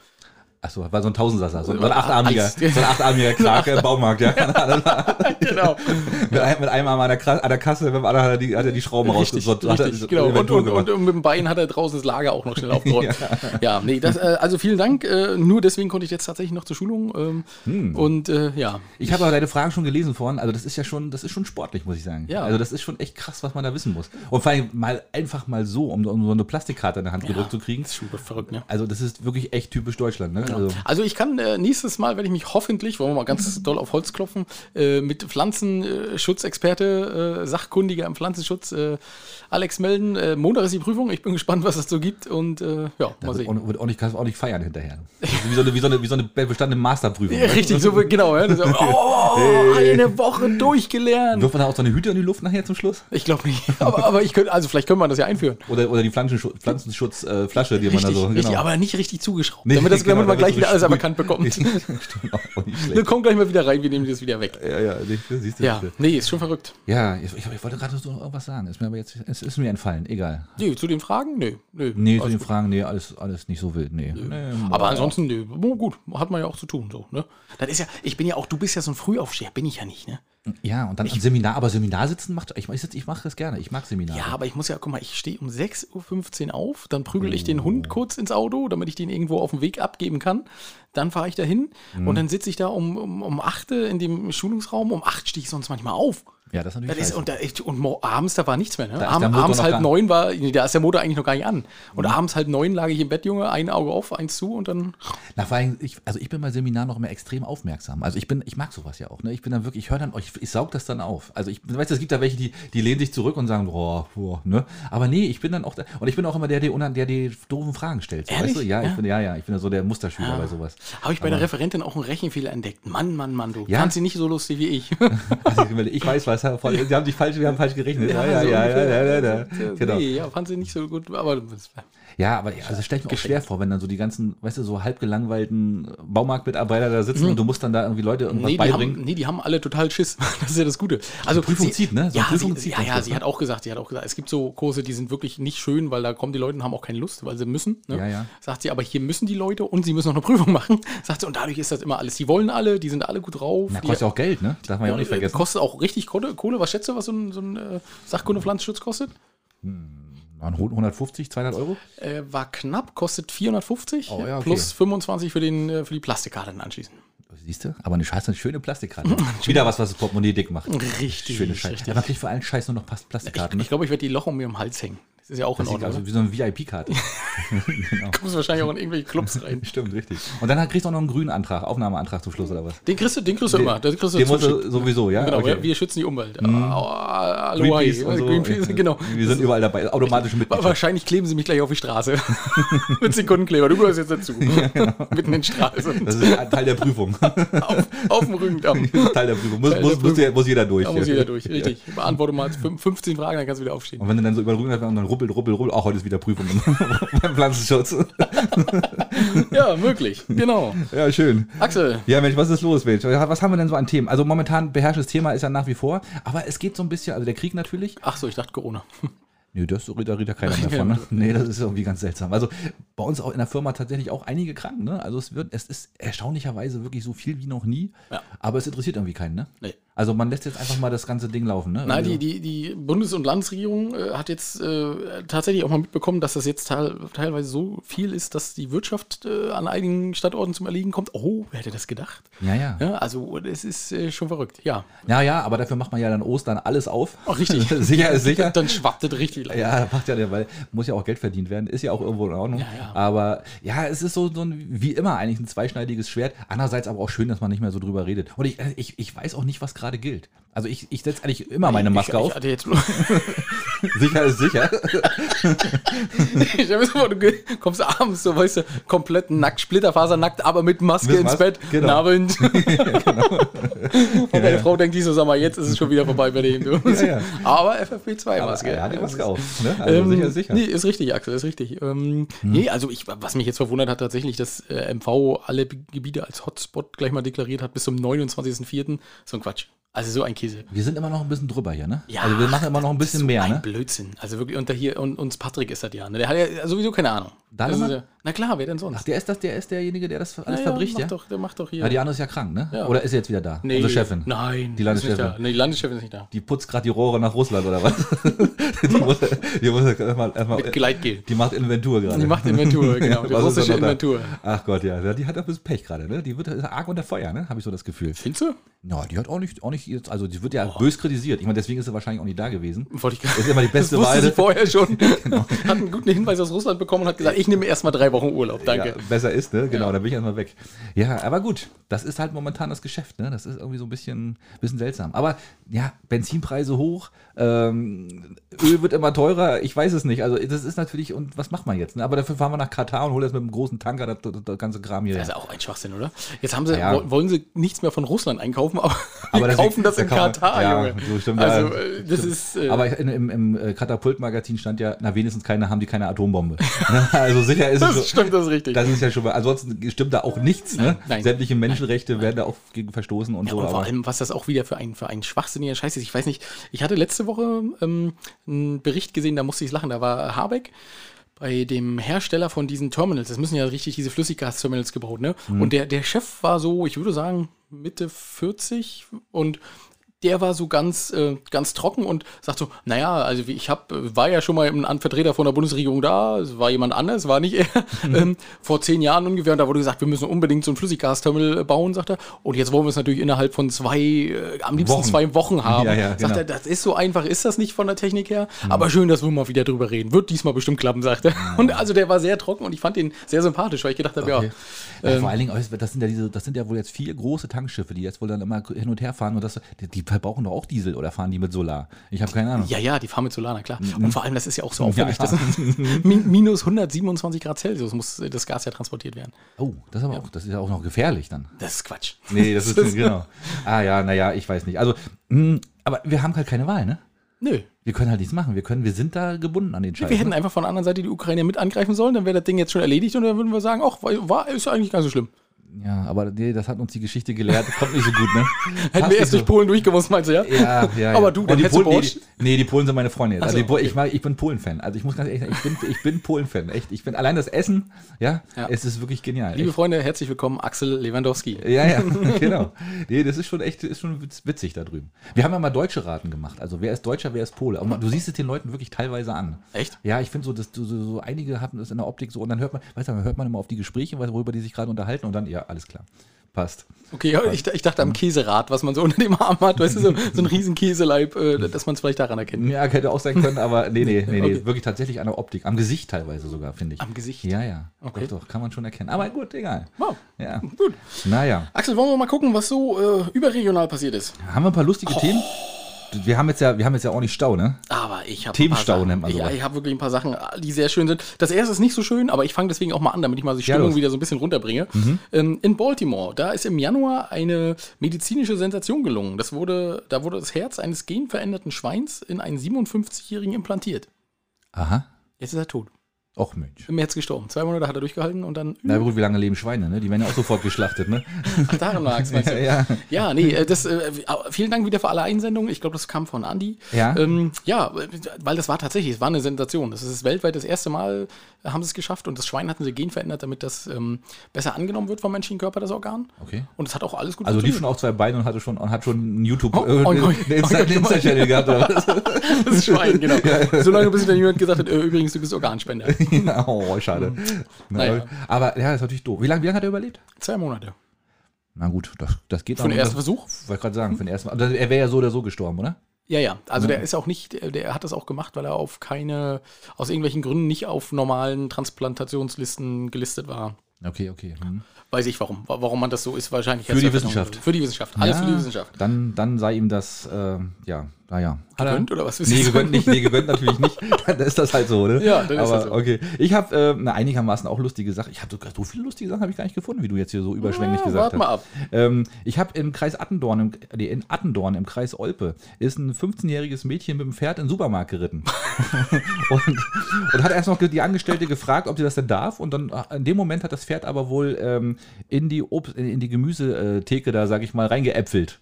Achso, war so ein Tausendsasser, so ein achtarmiger, so ein achtarmiger Krake im Baumarkt, ja. genau. mit, einem, mit einem Arm an der, an der Kasse, mit dem anderen hat er die, hat er die Schrauben Richtig, rausgesucht. richtig, genau. Und, und, und, mit dem Bein hat er draußen das Lager auch noch schnell aufgeräumt. ja. nee, das, äh, also vielen Dank. Äh, nur deswegen konnte ich jetzt tatsächlich noch zur Schulung. Ähm, Hm. Und äh, ja, Ich habe aber deine Fragen schon gelesen vorhin. Also das ist ja schon, das ist schon sportlich, muss ich sagen. Ja. Also das ist schon echt krass, was man da wissen muss. Und vor allem mal einfach mal so, um, um so eine Plastikkarte in der Hand gedrückt zu kriegen. das ist schon verrückt, ne? Also das ist wirklich echt typisch Deutschland. Ne? Also, Also ich kann äh, nächstes Mal werde ich mich hoffentlich, wollen wir mal ganz doll auf Holz klopfen, äh, mit Pflanzenschutzexperte, äh, Sachkundiger im Pflanzenschutz, äh, Alex melden. Äh, Montag ist die Prüfung. Ich bin gespannt, was es so gibt und äh, ja, mal wird sehen. auch, wird auch nicht, kannst auch nicht feiern hinterher. Wie, so eine, wie, so eine, wie so eine bestandene Masterprüfung. Ja, richtig, so genau. Ja. Das, oh, eine Woche durchgelernt. Wirft man da auch so eine Hüte in die Luft nachher zum Schluss? Ich glaube nicht. Aber, aber ich könnte, also vielleicht können wir das ja einführen. Oder, oder die Pflanzenschutz, Pflanzenschutzflasche, die man da Richtig, so. richtig, aber nicht richtig zugeschraubt. Nee, damit das, genau, damit man gleich wieder alles bekommt. Auch nicht Wir kommen gleich mal wieder rein, wir nehmen das wieder weg. Ja, ja, nee, siehst du. Ja, du. nee, ist schon verrückt. Ja, ich, ich, ich wollte gerade so noch irgendwas sagen. Ist mir aber jetzt, es ist mir entfallen. Egal. Nee, zu den Fragen? Nee. Nee, Nee, zu den. Fragen, nee, alles, alles nicht so wild. Nee. nee Aber ansonsten, nee, oh, gut, hat man ja auch zu tun. So, ne? Das ist ja, ich bin ja auch, du bist ja so ein Frühaufsteher, bin ich ja nicht, ne? Ja, und dann ein Seminar, aber Seminar sitzen macht, ich, ich, ich mache das gerne, ich mag Seminare. Ja, aber ich muss ja, guck mal, ich stehe um 6.15 Uhr auf, dann prügel ich den Hund kurz ins Auto, damit ich den irgendwo auf dem Weg abgeben kann. Dann fahre ich dahin Mhm. und dann sitze ich da um, um, um 8 Uhr in dem Schulungsraum. Um 8 stehe ich sonst manchmal auf. Ja, das ist natürlich Das ist, und, da, und mo- abends, da war nichts mehr. Ne? Motor abends halb neun war, nee, da ist der Motor eigentlich noch gar nicht an. Und Mhm. abends halb neun lag ich im Bett, Junge, ein Auge auf, eins zu und dann. Na, vor allem, ich, also ich bin bei Seminaren noch immer extrem aufmerksam. Also ich bin, ich mag sowas ja auch. Ne? Ich bin dann wirklich, ich höre dann, ich, ich saug das dann auf. Also ich weißt, du, es gibt da welche, die, die lehnen sich zurück und sagen, boah, boah, ne? Aber nee, ich bin dann auch, da, und ich bin auch immer der, der, der die doofen Fragen stellt. So, Ehrlich? weißt du? Ja, Ja. ich bin, ja, ja, ich bin ja so der Musterschüler bei sowas. Habe ich bei der Referentin auch einen Rechenfehler entdeckt. Mann, Mann, Mann, du Ja? kannst sie nicht so lustig wie ich. Also ich, ich weiß was, das haben die haben dich falsch, wir haben falsch gerechnet. Ja, ja, ja, ja, ja, ja, ja, genau. Nee, ja, fand sie nicht so gut, aber das- Ja, aber ja, also stell ich mir auch schwer vor, wenn dann so die ganzen, weißt du, so halb gelangweilten Baumarktmitarbeiter da sitzen und du musst dann da irgendwie Leute irgendwas Nee die, beibringen. haben, nee, die haben alle total Schiss. Das ist ja das Gute. Also Prüfung sie, zieht, ne? So ja, Prüfung sie, zieht ja, ja, sie ne? hat auch gesagt, sie hat auch gesagt, es gibt so Kurse, die sind wirklich nicht schön, weil da kommen die Leute und haben auch keine Lust, weil sie müssen. Ne? Ja, ja. Sagt sie, aber hier müssen die Leute und sie müssen noch eine Prüfung machen. Sagt sie, und dadurch ist das immer alles. Die wollen alle, die sind alle gut drauf. Na, die, kostet ja auch Geld, ne? Darf man ja auch nicht äh, vergessen. Kostet auch richtig Kohle. Kohle. Was schätzt du, was so ein, so ein äh, Sachkunde-Pflanzenschutz kostet? Waren 150, 200 Euro? Äh, war knapp, kostet 450 Oh, ja, okay. plus 25 für, den, äh, für die Plastikkarte dann anschließend. Siehst du? Aber eine scheiße, eine schöne Plastikkarte. Wieder was, was das Portemonnaie dick macht. Richtig, Schöne Scheiße. richtig. Ja, man kriegt vor allen Scheiß nur noch Past- Ich, Plastikkarten. ich glaube, ich werde die Loch um mir im Hals hängen. Das ist ja auch in Das sieht Ordnung. aus wie so eine VIP-Karte. Du kommst wahrscheinlich auch in irgendwelche Clubs rein. Stimmt, richtig. Und dann kriegst du auch noch einen grünen Antrag, Aufnahmeantrag zum Schluss oder was? Den kriegst du, den kriegst du immer. Den kriegst du Den musst du sowieso, ja? Genau, Okay. wir, wir schützen die Umwelt. Ah, Aloha, Greenpeace und so. Greenpeace, genau. Wir sind überall dabei, automatisch mit. Wa- Wahrscheinlich kleben sie mich gleich auf die Straße. Mit Sekundenkleber. Du gehörst jetzt dazu. Mitten in die Straße. Das ist ein Teil der Prüfung. auf, auf dem Rückendamm. Teil der Prüfung. Muss, Teil muss, der muss, jeder- muss jeder durch. Da muss jeder durch. Richtig. Beantworte mal fünf- 15 Fragen, dann kannst du wieder aufstehen. Und wenn du dann so über den Rücken und dann ruppelt, ruppelt, ruppelt, auch heute ist wieder Prüfung beim Pflanzenschutz. Ja, möglich. Genau. Ja, schön. Axel, Ja, Mensch, was ist los, Mensch? Was haben wir denn so an Themen? Also momentan beherrschendes Thema ist ja nach wie vor, aber es geht so ein bisschen, also der Krieg natürlich. ach so, ich dachte Corona. Nö, das da redet ja keiner mehr von, ne? Nee, das ist irgendwie ganz seltsam. Also bei uns auch in der Firma tatsächlich auch einige krank, ne? Also es wird, es ist erstaunlicherweise wirklich so viel wie noch nie, Ja. aber es interessiert irgendwie keinen, ne? Nee. Also man lässt jetzt einfach mal das ganze Ding laufen, ne? Nein, die, die, die Bundes- und Landesregierung äh, hat jetzt äh, tatsächlich auch mal mitbekommen, dass das jetzt teil, teilweise so viel ist, dass die Wirtschaft äh, an einigen Standorten zum Erliegen kommt. Oh, wer hätte das gedacht? Ja, ja. Ja, also das ist äh, schon verrückt. Ja, Ja, ja, aber dafür macht man ja dann Ostern alles auf. Ach, richtig. sicher ist sicher. dann schwappt das richtig lang. Ja, macht ja, der- weil muss ja auch Geld verdient werden, ist ja auch irgendwo in Ordnung. Ja, ja. Aber ja, es ist so, so ein, wie immer eigentlich ein zweischneidiges Schwert. Andererseits aber auch schön, dass man nicht mehr so drüber redet. Und ich, ich, ich weiß auch nicht, was gerade gilt. Also ich, ich setze eigentlich immer meine Maske ich, auf. Ich hatte jetzt sicher ist sicher. ich hab jetzt mal, du kommst abends so, weißt du, komplett nackt, splitterfasernackt, aber mit Maske Mit ins Maske, Bett. genau. Abend. Und meine Frau denkt die so, sag mal, jetzt ist es schon wieder vorbei bei dem. Du. Ja, ja. Aber FFP2-Maske. Er hat die Maske auf. Ne? Also Ähm, sicher ist sicher. Nee, ist richtig, Axel, ist richtig. Ähm, Nee, also ich, was mich jetzt verwundert hat, tatsächlich, dass äh, MV alle Gebiete als Hotspot gleich mal deklariert hat bis zum 29.04. So ein Quatsch. Also so ein Käse. Wir sind immer noch ein bisschen drüber hier, ne? Ja, also wir machen immer noch ein bisschen so mehr, ein ne? Blödsinn. Also wirklich unter hier und uns Patrick ist das ja. Ne? Der hat ja sowieso keine Ahnung. Da Das immer? ist ja, na klar, wer denn sonst? Ach, der ist das, der ist derjenige, der das alles Ja, verbricht, ja? Doch, der macht doch hier. Ja, die andere ist ja krank, ne? Ja. Oder ist sie jetzt wieder da? nee, Unsere Chefin. Nein, Die Landeschefin. Nee, die Landeschefin ist nicht da. Die putzt gerade die Rohre nach Russland oder was? die muss, die muss erstmal, erstmal, Mit Gleitgel. die macht Inventur gerade. Die macht Inventur, genau. Die russische? Inventur. Ach Gott, ja. Die hat ein bisschen Pech gerade, ne? Die wird arg unter Feuer, ne? Habe ich so das Gefühl. Findest du? Ja, die hat auch nicht, auch nicht jetzt, also die wird ja bös kritisiert. Ich meine, deswegen ist sie wahrscheinlich auch nicht da gewesen. Wollte ich gerade- Ist immer die beste das Wahl. sie vorher schon. Hat einen guten Hinweis aus Russland bekommen und hat gesagt, ich nehme erstmal drei Wochen Urlaub. Danke. Ja, besser ist, ne? Genau, dann bin ich erstmal weg. Ja, aber gut, das ist halt momentan das Geschäft, ne? Das ist irgendwie so ein bisschen, bisschen seltsam. Aber ja, Benzinpreise hoch, ähm, Öl wird immer teurer, ich weiß es nicht. Also das ist natürlich, und was macht man jetzt? Ne? Aber dafür fahren wir nach Katar und holen jetzt mit einem großen Tanker das, das, das ganze Kram hier. Das ist auch ein Schwachsinn, oder? Jetzt haben sie, Ja. wo- wollen sie nichts mehr von Russland einkaufen, aber, Aber kaufen das da in kann man- Katar, ja, Junge. so stimmt, also, ja. äh, das ist. Äh, Aber in, im, im äh, Katapult-Magazin stand ja, na wenigstens keine, haben die keine Atombombe. Also sicher ist es so. das stimmt, das ist richtig. Das ist ja schon mal, ansonsten stimmt da auch nichts. Ne? nein. Sämtliche Menschenrechte werden da auch gegen verstoßen und Ja, so. und vor allem, was das auch wieder für ein, für ein schwachsinniger Scheiß ist. Ich weiß nicht, ich hatte letzte Woche ähm, einen Bericht gesehen, da musste ich lachen. Da war Habeck bei dem Hersteller von diesen Terminals. Das müssen ja richtig diese Flüssiggas-Terminals gebaut, ne? Mhm. Und der, der Chef war so, ich würde sagen, Mitte 40 und der war so ganz, äh, ganz trocken und sagt so, naja, also ich hab, war ja schon mal ein Vertreter von der Bundesregierung da, es war jemand anders, war nicht er, Mhm. ähm, vor zehn Jahren ungefähr, und da wurde gesagt, wir müssen unbedingt so ein Flüssiggasterminal äh, bauen, sagt er, und jetzt wollen wir es natürlich innerhalb von zwei, äh, am liebsten Wochen. zwei Wochen haben. Ja, ja, sagt genau. Mhm. er, das ist so einfach, ist das nicht von der Technik her, aber schön, dass wir mal wieder drüber reden, wird diesmal bestimmt klappen, sagt er. Und also der war sehr trocken und ich fand ihn sehr sympathisch, weil ich gedacht habe, Okay. ja, Ja, vor allen Dingen, das sind ja diese, das sind ja wohl jetzt vier große Tankschiffe, die jetzt wohl dann immer hin und her fahren und das, die, die verbrauchen doch auch Diesel oder fahren die mit Solar? Ich habe keine Ahnung. Ja, ja, die fahren mit Solar, na klar. Und vor allem, das ist ja auch so. Das min- minus 127 Grad Celsius muss das Gas ja transportiert werden. Oh, das ist aber auch, das ist ja auch noch gefährlich dann. Das ist Quatsch. Nee, das ist, genau. Ah ja, naja, ich weiß nicht. Also, mh, aber wir haben halt keine Wahl, ne? Nö. Wir können halt nichts machen. Wir können, wir sind da gebunden an den Scheiß. Wir ne? hätten einfach von der anderen Seite die Ukraine mit angreifen sollen, dann wäre das Ding jetzt schon erledigt und dann würden wir sagen, ach, war, ist ja eigentlich gar nicht so schlimm. Ja, aber nee, das hat uns die Geschichte gelehrt. Kommt nicht so gut, ne? Hätten wir erst so. durch Polen durchgemusst, meinst du, ja? Ja, ja, Aber ja. du, Und dann die Polen, nee, die, nee, die Polen sind meine Freunde. Also so, okay. ich, mag, ich bin Polen-Fan. Also ich muss ganz ehrlich sagen, ich bin, ich bin Polen-Fan. Echt. Ich bin allein das Essen, ja, Ja. es ist wirklich genial. Liebe Echt. Freunde, herzlich willkommen, Axel Lewandowski. Ja, ja, genau. Nee, das ist schon echt, ist schon witz- witzig da drüben. Wir haben ja mal deutsche Raten gemacht. Also wer ist Deutscher, wer ist Pole. Aber du siehst es den Leuten wirklich teilweise an. Echt? Ja, ich finde so, dass du so, so einige haben das in der Optik so und dann hört man, weißt du, dann hört man immer auf die Gespräche, worüber die sich gerade unterhalten und dann, ja, alles klar. Passt. Okay, ja, ich, ich dachte am Käserad, was man so unter dem Arm hat, weißt du, so, so ein riesen Käseleib, äh, dass man es vielleicht daran erkennt. Ja, hätte auch sein können, aber nee, nee, nee, nee. Okay. Wirklich tatsächlich an der Optik. Am Gesicht teilweise sogar, finde ich. Am Gesicht? Ja, ja. Okay. Doch, doch, kann man schon erkennen. Aber gut, egal. Wow. Ja. Gut. Naja. Axel, wollen wir mal gucken, was so äh, überregional passiert ist? Haben wir ein paar lustige Themen? Wir haben jetzt ja, wir haben jetzt ja auch nicht Stau, ne? Aber ich habe Themenstau nennt man Ja, sowas. ich habe wirklich ein paar Sachen, die sehr schön sind. Das erste ist nicht so schön, aber ich fange deswegen auch mal an, damit ich mal die Ja, Stimmung. Mhm. wieder so ein bisschen runterbringe. Ähm, in Baltimore, da ist im Januar eine medizinische Sensation gelungen. Das wurde, da wurde das Herz eines genveränderten Schweins in einen 57-Jährigen implantiert. Aha. Jetzt ist er tot. Och Mensch. Im März gestorben. Zwei Monate hat er durchgehalten und dann. Na gut, wie lange leben Schweine, ne? Die werden ja auch sofort geschlachtet, ne? Ach, daran lag's, meinst du? ja. Ja, nee, äh, das, äh, vielen Dank wieder für alle Einsendungen. Ich glaube, das kam von Andi. Ja. Ähm, ja, weil das war tatsächlich, es war eine Sensation. Das ist weltweit das erste Mal, äh, haben sie es geschafft und das Schwein hatten sie genverändert, damit das ähm, besser angenommen wird vom menschlichen Körper, das Organ. Okay. Und es hat auch alles gut Also lief schon auf zwei Beinen und hatte schon und hat schon einen YouTube Oh, äh, oh, einen oh, Insta-Channel gehabt oder was? Das Schwein, genau. Solange bis dann jemand gesagt hat, äh, übrigens, du bist Organspender. ja, oh, schade. Na, Naja. Aber ja, das ist natürlich doof. Wie lange, wie lange hat er überlebt? Zwei Monate. Na gut, das, das geht Für den ersten Das- Versuch? Wollte gerade sagen, für den ersten. Also er wäre ja so oder so gestorben, oder? Ja, ja. Also der ist auch nicht, der- der hat das auch gemacht, weil er auf keine, aus irgendwelchen Gründen nicht auf normalen Transplantationslisten gelistet war. Okay, okay. Hm. Weiß ich warum. Wa- Warum man das so ist, wahrscheinlich. Für die Wissenschaft. Für die Wissenschaft. Alles Ja, für die Wissenschaft. Dann, dann sei ihm das, äh, ja, naja. Gegönnt oder was? Nee, gegönnt nicht, nee, gegönnt natürlich nicht. Dann ist das halt so, ne? Ja, dann ist Aber, das so. okay. Ich habe äh, eine einigermaßen auch lustige Sache. Ich habe sogar so viele lustige Sachen habe ich gar nicht gefunden, wie du jetzt hier so überschwänglich Ja, gesagt wart hast. mal ab. Ähm, ich habe im Kreis Attendorn, im, nee, in Attendorn im Kreis Olpe, ist ein 15-jähriges Mädchen mit dem Pferd in den Supermarkt geritten. und, und hat erst noch die Angestellte gefragt, ob sie das denn darf. Und dann äh, in dem Moment hat das Pferd aber wohl ähm, in die Obst, in die Gemüsetheke da, sag ich mal, reingeäpfelt.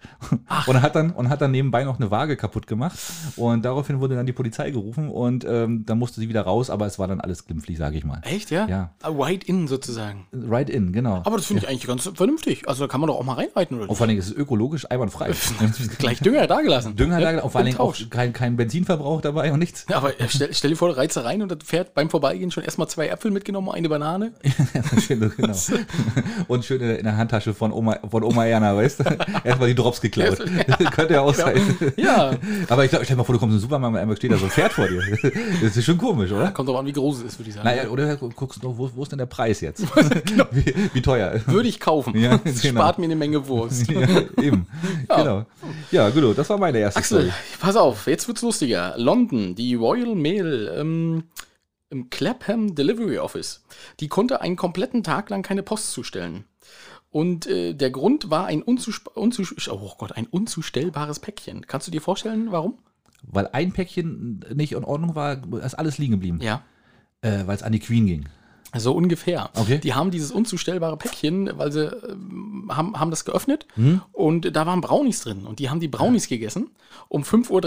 Und hat dann und hat dann nebenbei noch eine Waage kaputt gemacht. Und daraufhin wurde dann die Polizei gerufen und ähm, dann musste sie wieder raus, aber es war dann alles glimpflich, sage ich mal. Echt, ja? Ja. Ah, Right in sozusagen. Right in, genau. Aber das finde ich eigentlich ganz vernünftig. Also da kann man doch auch mal reinreiten, oder und vor allen Dingen ist es ökologisch einwandfrei. Gleich Dünger da gelassen. Dünger ja? da, und vor allen Dingen auch kein, kein Benzinverbrauch dabei und nichts. Ja, aber äh, stell, stell dir vor, da rein und das Pferd beim Vorbeigehen schon erstmal zwei Äpfel mitgenommen, eine Banane. schön, genau. Und schön in der Handtasche von Oma, von Oma Erna, weißt du? Erstmal die Drops geklaut. Könnte ja auch sein. Ja. Aber ich glaube, stell dir mal vor, du kommst in den Supermarkt und einmal steht da so ein Pferd vor dir. Das ist schon komisch, oder? Kommt drauf an, wie groß es ist, würde ich sagen. Naja, oder guckst du wo, wo ist denn der Preis jetzt? wie, wie teuer? Würde ich kaufen. Ja, das genau. spart mir eine Menge Wurst. Ja, eben. Genau. Ja, gut, das war meine erste Axel, Story. pass auf, jetzt wird's lustiger. London, die Royal Mail ähm, im Clapham Delivery Office, die konnte einen kompletten Tag lang keine Post zustellen. Und äh, der Grund war ein, oh Gott, ein unzustellbares Päckchen. Kannst du dir vorstellen, warum? Weil ein Päckchen nicht in Ordnung war, ist alles liegen geblieben. Ja. Äh, weil es an die Queen ging. So ungefähr. Okay. Die haben dieses unzustellbare Päckchen, weil sie ähm, haben, haben das geöffnet Hm? und da waren Brownies drin. Und die haben die Brownies gegessen um 5.30 Uhr.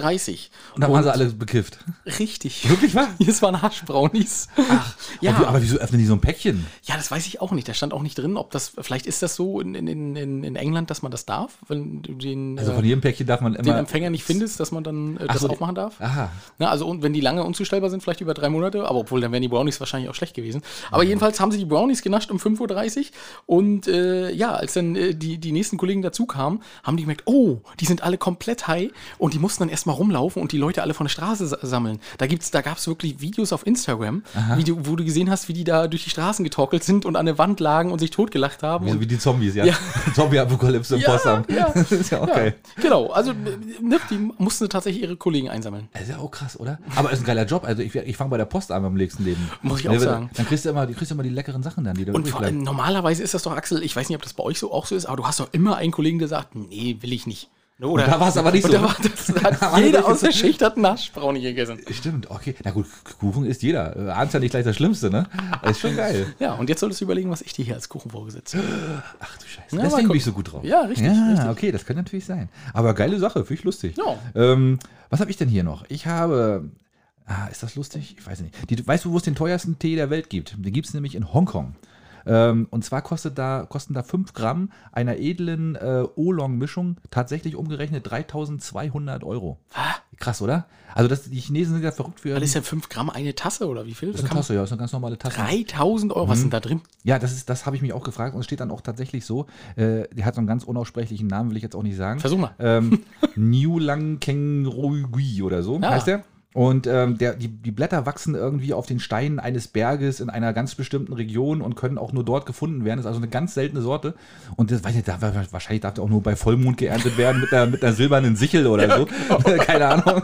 Und dann waren sie alle bekifft. Richtig. Wirklich wahr? Es waren Haschbrownies. Ach, ja. Aber, aber wieso öffnen die so ein Päckchen? Ja, das weiß ich auch nicht. Da stand auch nicht drin, ob das, vielleicht ist das so in, in, in, in England, dass man das darf, wenn du den, Also äh, von jedem Päckchen darf man immer. den Empfänger nicht findest, dass man dann äh, das so, aufmachen darf. Aha. Na, also und wenn die lange unzustellbar sind, vielleicht über drei Monate, aber obwohl dann wären die Brownies wahrscheinlich auch schlecht gewesen. Aber jedenfalls haben sie die Brownies genascht um 5.30 Uhr. Und äh, ja, als dann äh, die, die nächsten Kollegen dazu kamen, haben die gemerkt, oh, die sind alle komplett high. Und die mussten dann erstmal rumlaufen und die Leute alle von der Straße sa- sammeln. Da, gibt's, da gab es wirklich Videos auf Instagram, du, wo du gesehen hast, wie die da durch die Straßen getorkelt sind und an der Wand lagen und sich totgelacht haben. Wie, Und wie die Zombies, ja. Ja. Zombie-Apokalypse im Ja, Postamt. ja. Das ist ja auch ja, genau. Also ne, die mussten tatsächlich ihre Kollegen einsammeln. Das ist ja auch krass, oder? Aber ist ein geiler Job. Also ich, ich fange bei der Post an beim nächsten Leben. Muss ich auch Ja, sagen. Dann kriegst du immer, kriegst du immer die leckeren Sachen dann, die da Und vor allem, normalerweise ist das doch, Axel, ich weiß nicht, ob das bei euch so auch so ist, aber du hast doch immer einen Kollegen, der sagt, nee, will ich nicht. Ne, Oder, da war's aber nicht so. Da war, das hat Alle jeder aus der Schicht hat einen Naschbrownie gegessen. Stimmt, okay. Na gut, Kuchen isst jeder. Äh, Ahnt ja nicht gleich das Schlimmste, ne? Das ist schon geil. Ja, und jetzt solltest du überlegen, was ich dir hier als Kuchen vorgesetzt habe. Ach du Scheiße. Mal Deswegen bin ich so gut drauf. Ja, richtig, Ja, richtig. okay, das könnte natürlich sein. Aber geile Sache, finde ich lustig. Ja. Ähm, was habe ich denn hier noch? Ich habe. Ah, ist das lustig? Ich weiß nicht. Die, weißt du, wo es den teuersten Tee der Welt gibt? Den gibt es nämlich in Hongkong. Ähm, und zwar kostet da, kosten da 5 Gramm einer edlen äh, Oolong-Mischung tatsächlich umgerechnet 3200 Euro. Krass, oder? Also das, die Chinesen sind ja verrückt für. Was ist denn 5 Gramm eine Tasse oder wie viel? das ist eine Tasse, ja, das ist eine ganz normale Tasse. 3000 Euro, was Mhm. sind da drin? Ja, das, ist, das habe ich mich auch gefragt und es steht dann auch tatsächlich so. Äh, der hat so einen ganz unaussprechlichen Namen, will ich jetzt auch nicht sagen. Versuch mal. Ähm, New Lang Keng Rui oder so Ja. heißt der. Und ähm, der, die, die Blätter wachsen irgendwie auf den Steinen eines Berges in einer ganz bestimmten Region und können auch nur dort gefunden werden. Das ist also eine ganz seltene Sorte. Und das weiß ich, da, wahrscheinlich darf der auch nur bei Vollmond geerntet werden mit einer, mit einer silbernen Sichel oder so. Keine Ahnung.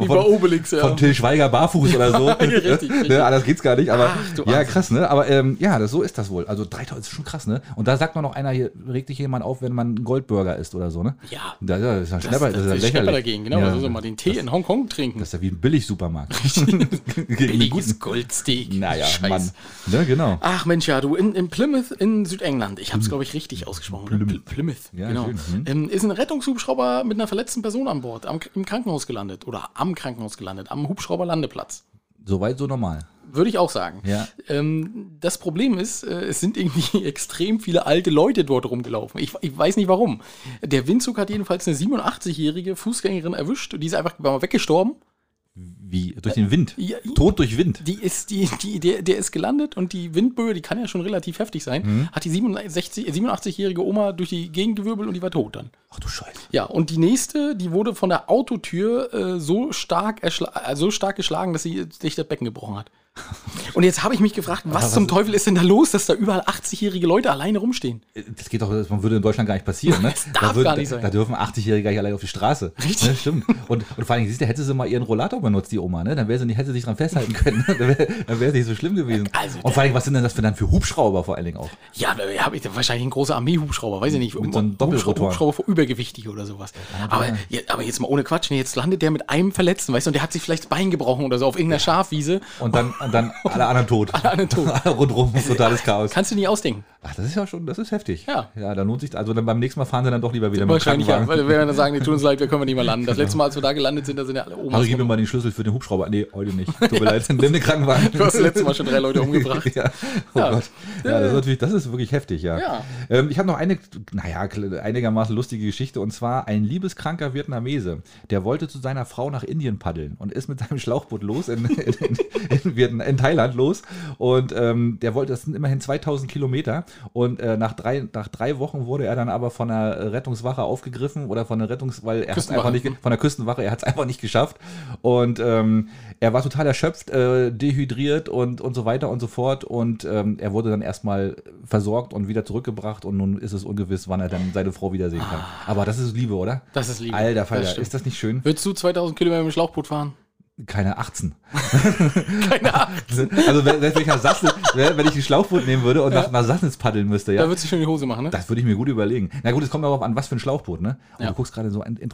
Wie bei Obelix, ja. Von Till Schweiger barfuß oder so. richtig, richtig. Ne, anders geht's gar nicht. Aber Ach, ja, krass, ne? Aber ähm, ja, das, so ist das wohl. Also 3000 ist schon krass, ne? Und da sagt man noch einer, hier regt sich jemand auf, wenn man einen Goldburger isst oder so, ne? Ja. Da, da ist ein Das, Schnapper, das, das, ist ist ja Schnapper lächerlich. dagegen, genau. Ja, Also so mal den Tee in Hongkong trinken. das ist ja wie ein Billigsupermarkt. Billiges Goldsteak. Naja, Scheiß. Mann. Ne, genau. Ach Mensch, ja, du, in, in Plymouth in Südengland, ich habe es, glaube ich, richtig ausgesprochen. Plymouth, Plymouth Ja, genau. schön, mhm. Ähm, ist ein Rettungshubschrauber mit einer verletzten Person an Bord am, im Krankenhaus gelandet oder am Krankenhaus gelandet, am Hubschrauberlandeplatz. Soweit so normal. Würde ich auch sagen. Ja. Ähm, das Problem ist, äh, es sind irgendwie extrem viele alte Leute dort rumgelaufen. Ich, ich weiß nicht warum. Der Windzug hat jedenfalls eine 87-jährige Fußgängerin erwischt. Die ist einfach mal weggestorben. Wie? Durch den Wind. Ja, Tod durch Wind. Die ist, die, die, der, der ist gelandet und die Windböe, die kann ja schon relativ heftig sein, Mhm. hat die 67 87-jährige Oma durch die Gegend gewirbelt und die war tot dann. Ach du Scheiße. Ja, und die nächste, die wurde von der Autotür äh, so, stark äh, so stark geschlagen, dass sie sich das Becken gebrochen hat. Und jetzt habe ich mich gefragt, was, was- zum Teufel ist denn da los, dass da überall 80-jährige Leute alleine rumstehen? Das geht doch, das würde in Deutschland gar nicht passieren, ne? Das darf da, würden- gar nicht sein. Da dürfen 80-Jährige gar nicht allein auf die Straße. Richtig. Ne, stimmt. Und, und vor allem, siehst du, hätte sie mal ihren Rollator benutzt, die Oma, ne? Dann wäre sie nicht, hätte sie sich dran festhalten können. dann wäre dann wäre es nicht so schlimm gewesen. Also, und vor allem, was sind denn das für dann für Hubschrauber vor allen Dingen auch? Ja, da habe ich wahrscheinlich ein großer Armeehubschrauber, weiß ich nicht. Mit so einem Doppelrotor. Hubschrauber für Übergewichtige oder sowas. Aber, ja, aber jetzt mal ohne Quatsch, nee, jetzt landet der mit einem Verletzten, weißt du, und der hat sich vielleicht das Bein gebrochen oder so auf irgendeiner Schafwiese. Und dann, dann alle anderen tot. Alle anderen tot. Rundrum, totales Chaos. Kannst du nie ausdenken. Ach, das ist ja schon, das ist heftig. Ja. Ja, da lohnt sich, also dann beim nächsten Mal fahren sie dann doch lieber wieder Wahrscheinlich ja, weil wir dann sagen, nee, tut uns leid, wir können nicht mehr landen. Das letzte Mal, als wir da gelandet sind, da sind ja alle Omas. Also gib mir mal den Schlüssel für den Hubschrauber. Nee, heute nicht. Tut mir leid, nimm den Krankenwagen. Du hast das letzte Mal schon drei Leute umgebracht. ja. Oh Ja. Gott. Ja, das ist natürlich, das ist wirklich heftig, ja. Ja. Ähm, ich habe noch eine, naja, einigermaßen lustige Geschichte und zwar ein liebeskranker Vietnamese, der wollte zu seiner Frau nach Indien paddeln und ist mit seinem Schlauchboot los in, in, in, in, Vietnam, in Thailand los und ähm, der wollte, das sind immerhin 2000 Kilometer und äh, nach, drei, nach drei Wochen wurde er dann aber von der Rettungswache aufgegriffen oder von der Rettungs, weil er Küstenwache. einfach nicht, von der Küstenwache, er hat es einfach nicht geschafft und ähm, er war total erschöpft, äh, dehydriert und, und so weiter und so fort und ähm, er wurde dann erstmal versorgt und wieder zurückgebracht und nun ist es ungewiss, wann er dann seine Frau wiedersehen kann. Aber das ist Liebe, oder? Das ist Liebe. Alter Falter, ist das nicht schön? Würdest du 2000 Kilometer mit dem Schlauchboot fahren? Keine 18. Keine Ahnung. Also wenn, wenn, ich nach Sassnitz, wenn ich ein Schlauchboot nehmen würde und nach, nach Sassnitz paddeln müsste, Da ja. würdest du schon die Hose machen, ne? Das würde ich mir gut überlegen. Na gut, es kommt darauf an, was für ein Schlauchboot, ne? Und Ja. du guckst gerade so ein, äh,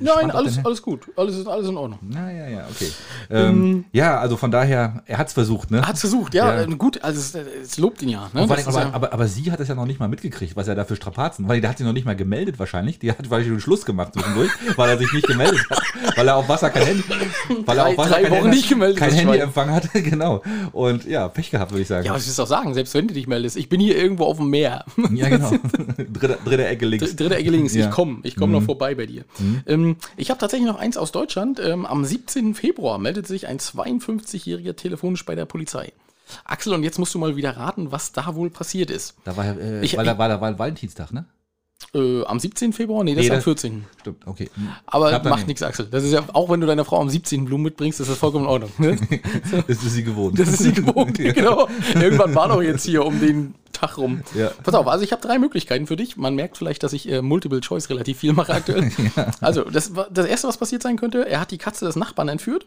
Nein, alles, alles gut. Alles ist alles in Ordnung. Na ja, ja, okay. Ähm, ja, also von daher, er hat es versucht, ne? Er hat es versucht, ja, Ja. gut, also es, es lobt ihn ja. Ne? Aber, ja- aber, aber sie hat es ja noch nicht mal mitgekriegt, was er da für Strapazen, weil der hat sich noch nicht mal gemeldet wahrscheinlich. Die hat wahrscheinlich schon Schluss gemacht zwischendurch, weil er sich nicht gemeldet hat, weil er auf Wasser kein Handy, weil er Drei- auf Wasser drei kein, Wochen nicht gemeldet, kein. Handyempfang hatte, genau. Und ja, Pech gehabt, würde ich sagen. ja, was willst du auch sagen, selbst wenn du dich meldest. Ich bin hier irgendwo auf dem Meer. Ja, genau. dritte, dritte Ecke links. Dr- Dritte Ecke links, Ja. Mhm. ich komme, ich komme noch vorbei bei dir. Ähm, ich habe tatsächlich noch eins aus Deutschland. Ähm, am 17. Februar meldet sich ein 52-Jähriger telefonisch bei der Polizei. Axel, und jetzt musst du mal wieder raten, was da wohl passiert ist. Da war, ja, äh, Ich- weil da war, da war Valentinstag, ne? Äh, am 17. Februar? Nee, das Nee, ist am das- 14. Stimmt, okay. Hm. Aber macht nichts, Axel. Das ist ja, auch wenn du deiner Frau am 17. Blumen mitbringst, ist das vollkommen in Ordnung. Ne? Das ist sie gewohnt. Das ist sie gewohnt, genau. Irgendwann war doch jetzt hier um den Tag rum. Ja. Pass auf, also ich habe drei Möglichkeiten für dich. Man merkt vielleicht, dass ich äh, Multiple Choice relativ viel mache aktuell. Also, das, das erste, was passiert sein könnte, er hat die Katze des Nachbarn entführt.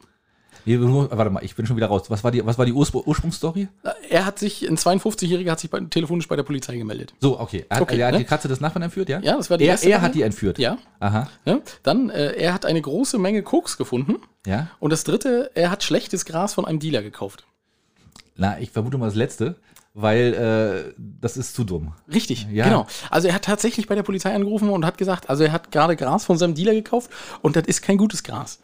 Nee, warte mal, ich bin schon wieder raus. Was war die, was war die Urspr Ursprungsstory? Er hat sich, ein 52-Jähriger hat sich bei, telefonisch bei der Polizei gemeldet. So, okay. Er hat, Okay, er hat ne? die Katze des Nachbarn entführt, ja? Ja, das war die er, erste Er Sache. hat die entführt. Ja. Aha. Ja? Dann, äh, er hat eine große Menge Koks gefunden. Ja. Und das dritte, er hat schlechtes Gras von einem Dealer gekauft. Na, ich vermute mal das Letzte, weil äh, das ist zu dumm. Richtig, Ja. genau. Also er hat tatsächlich bei der Polizei angerufen und hat gesagt, also er hat gerade Gras von seinem Dealer gekauft und das ist kein gutes Gras.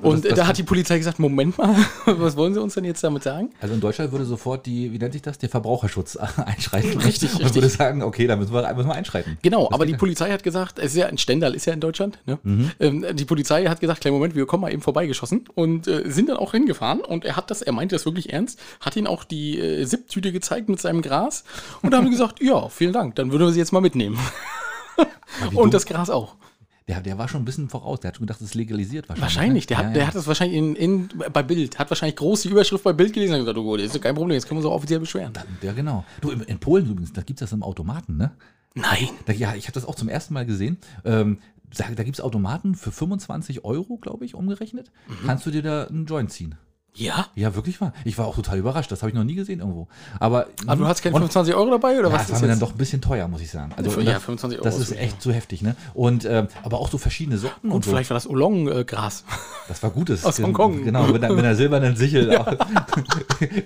Und das- äh, da hat die Polizei gesagt, Moment mal, was wollen Sie uns denn jetzt damit sagen? Also in Deutschland würde sofort die, wie nennt sich das, der Verbraucherschutz einschreiten. Richtig, Und richtig. würde sagen, okay, da müssen wir, müssen wir einschreiten. Genau, aber die Polizei hat gesagt, es ist ja ein Stendal, ist ja in Deutschland. Ne? Mhm. Ähm, die Polizei hat gesagt, kleinen Moment, wir kommen mal eben vorbeigeschossen und äh, sind dann auch hingefahren und er hat das, er meinte das wirklich ernst, hat ihnen auch die äh, Sipptüte gezeigt mit seinem Gras und haben gesagt, ja, vielen Dank, dann würden wir sie jetzt mal mitnehmen. und dumm. das Gras auch. Der, der war schon ein bisschen voraus. Der hat schon gedacht, es ist legalisiert wahrscheinlich. Wahrscheinlich, ne? der hat, Ja, der ja. hat das wahrscheinlich in, in, bei Bild, hat wahrscheinlich groß die Überschrift bei Bild gelesen und gesagt, oh das ist kein Problem, jetzt können wir uns auch offiziell beschweren. Ja, genau. Du, in, in Polen übrigens, da gibt es das im Automaten, ne? Nein. Da, ja, ich habe das auch zum ersten Mal gesehen. Ähm, da da gibt es Automaten für 25 Euro, glaube ich, umgerechnet. Mhm. Kannst du dir da einen Joint ziehen. Ja? Ja, wirklich wahr. Ich war auch total überrascht. Das habe ich noch nie gesehen irgendwo. Aber, Aber du hast keine und- 25 Euro dabei oder Ja, was das war mir dann doch ein bisschen teuer, muss ich sagen. Also, Ja, das, 25 Euro Das ist echt zu heftig, ne? Und ähm, aber auch so verschiedene Sorten Und und so. vielleicht war das Oolong-Gras. Das war gutes. Aus Hongkong. Genau, mit einer, mit einer silbernen Sichel auch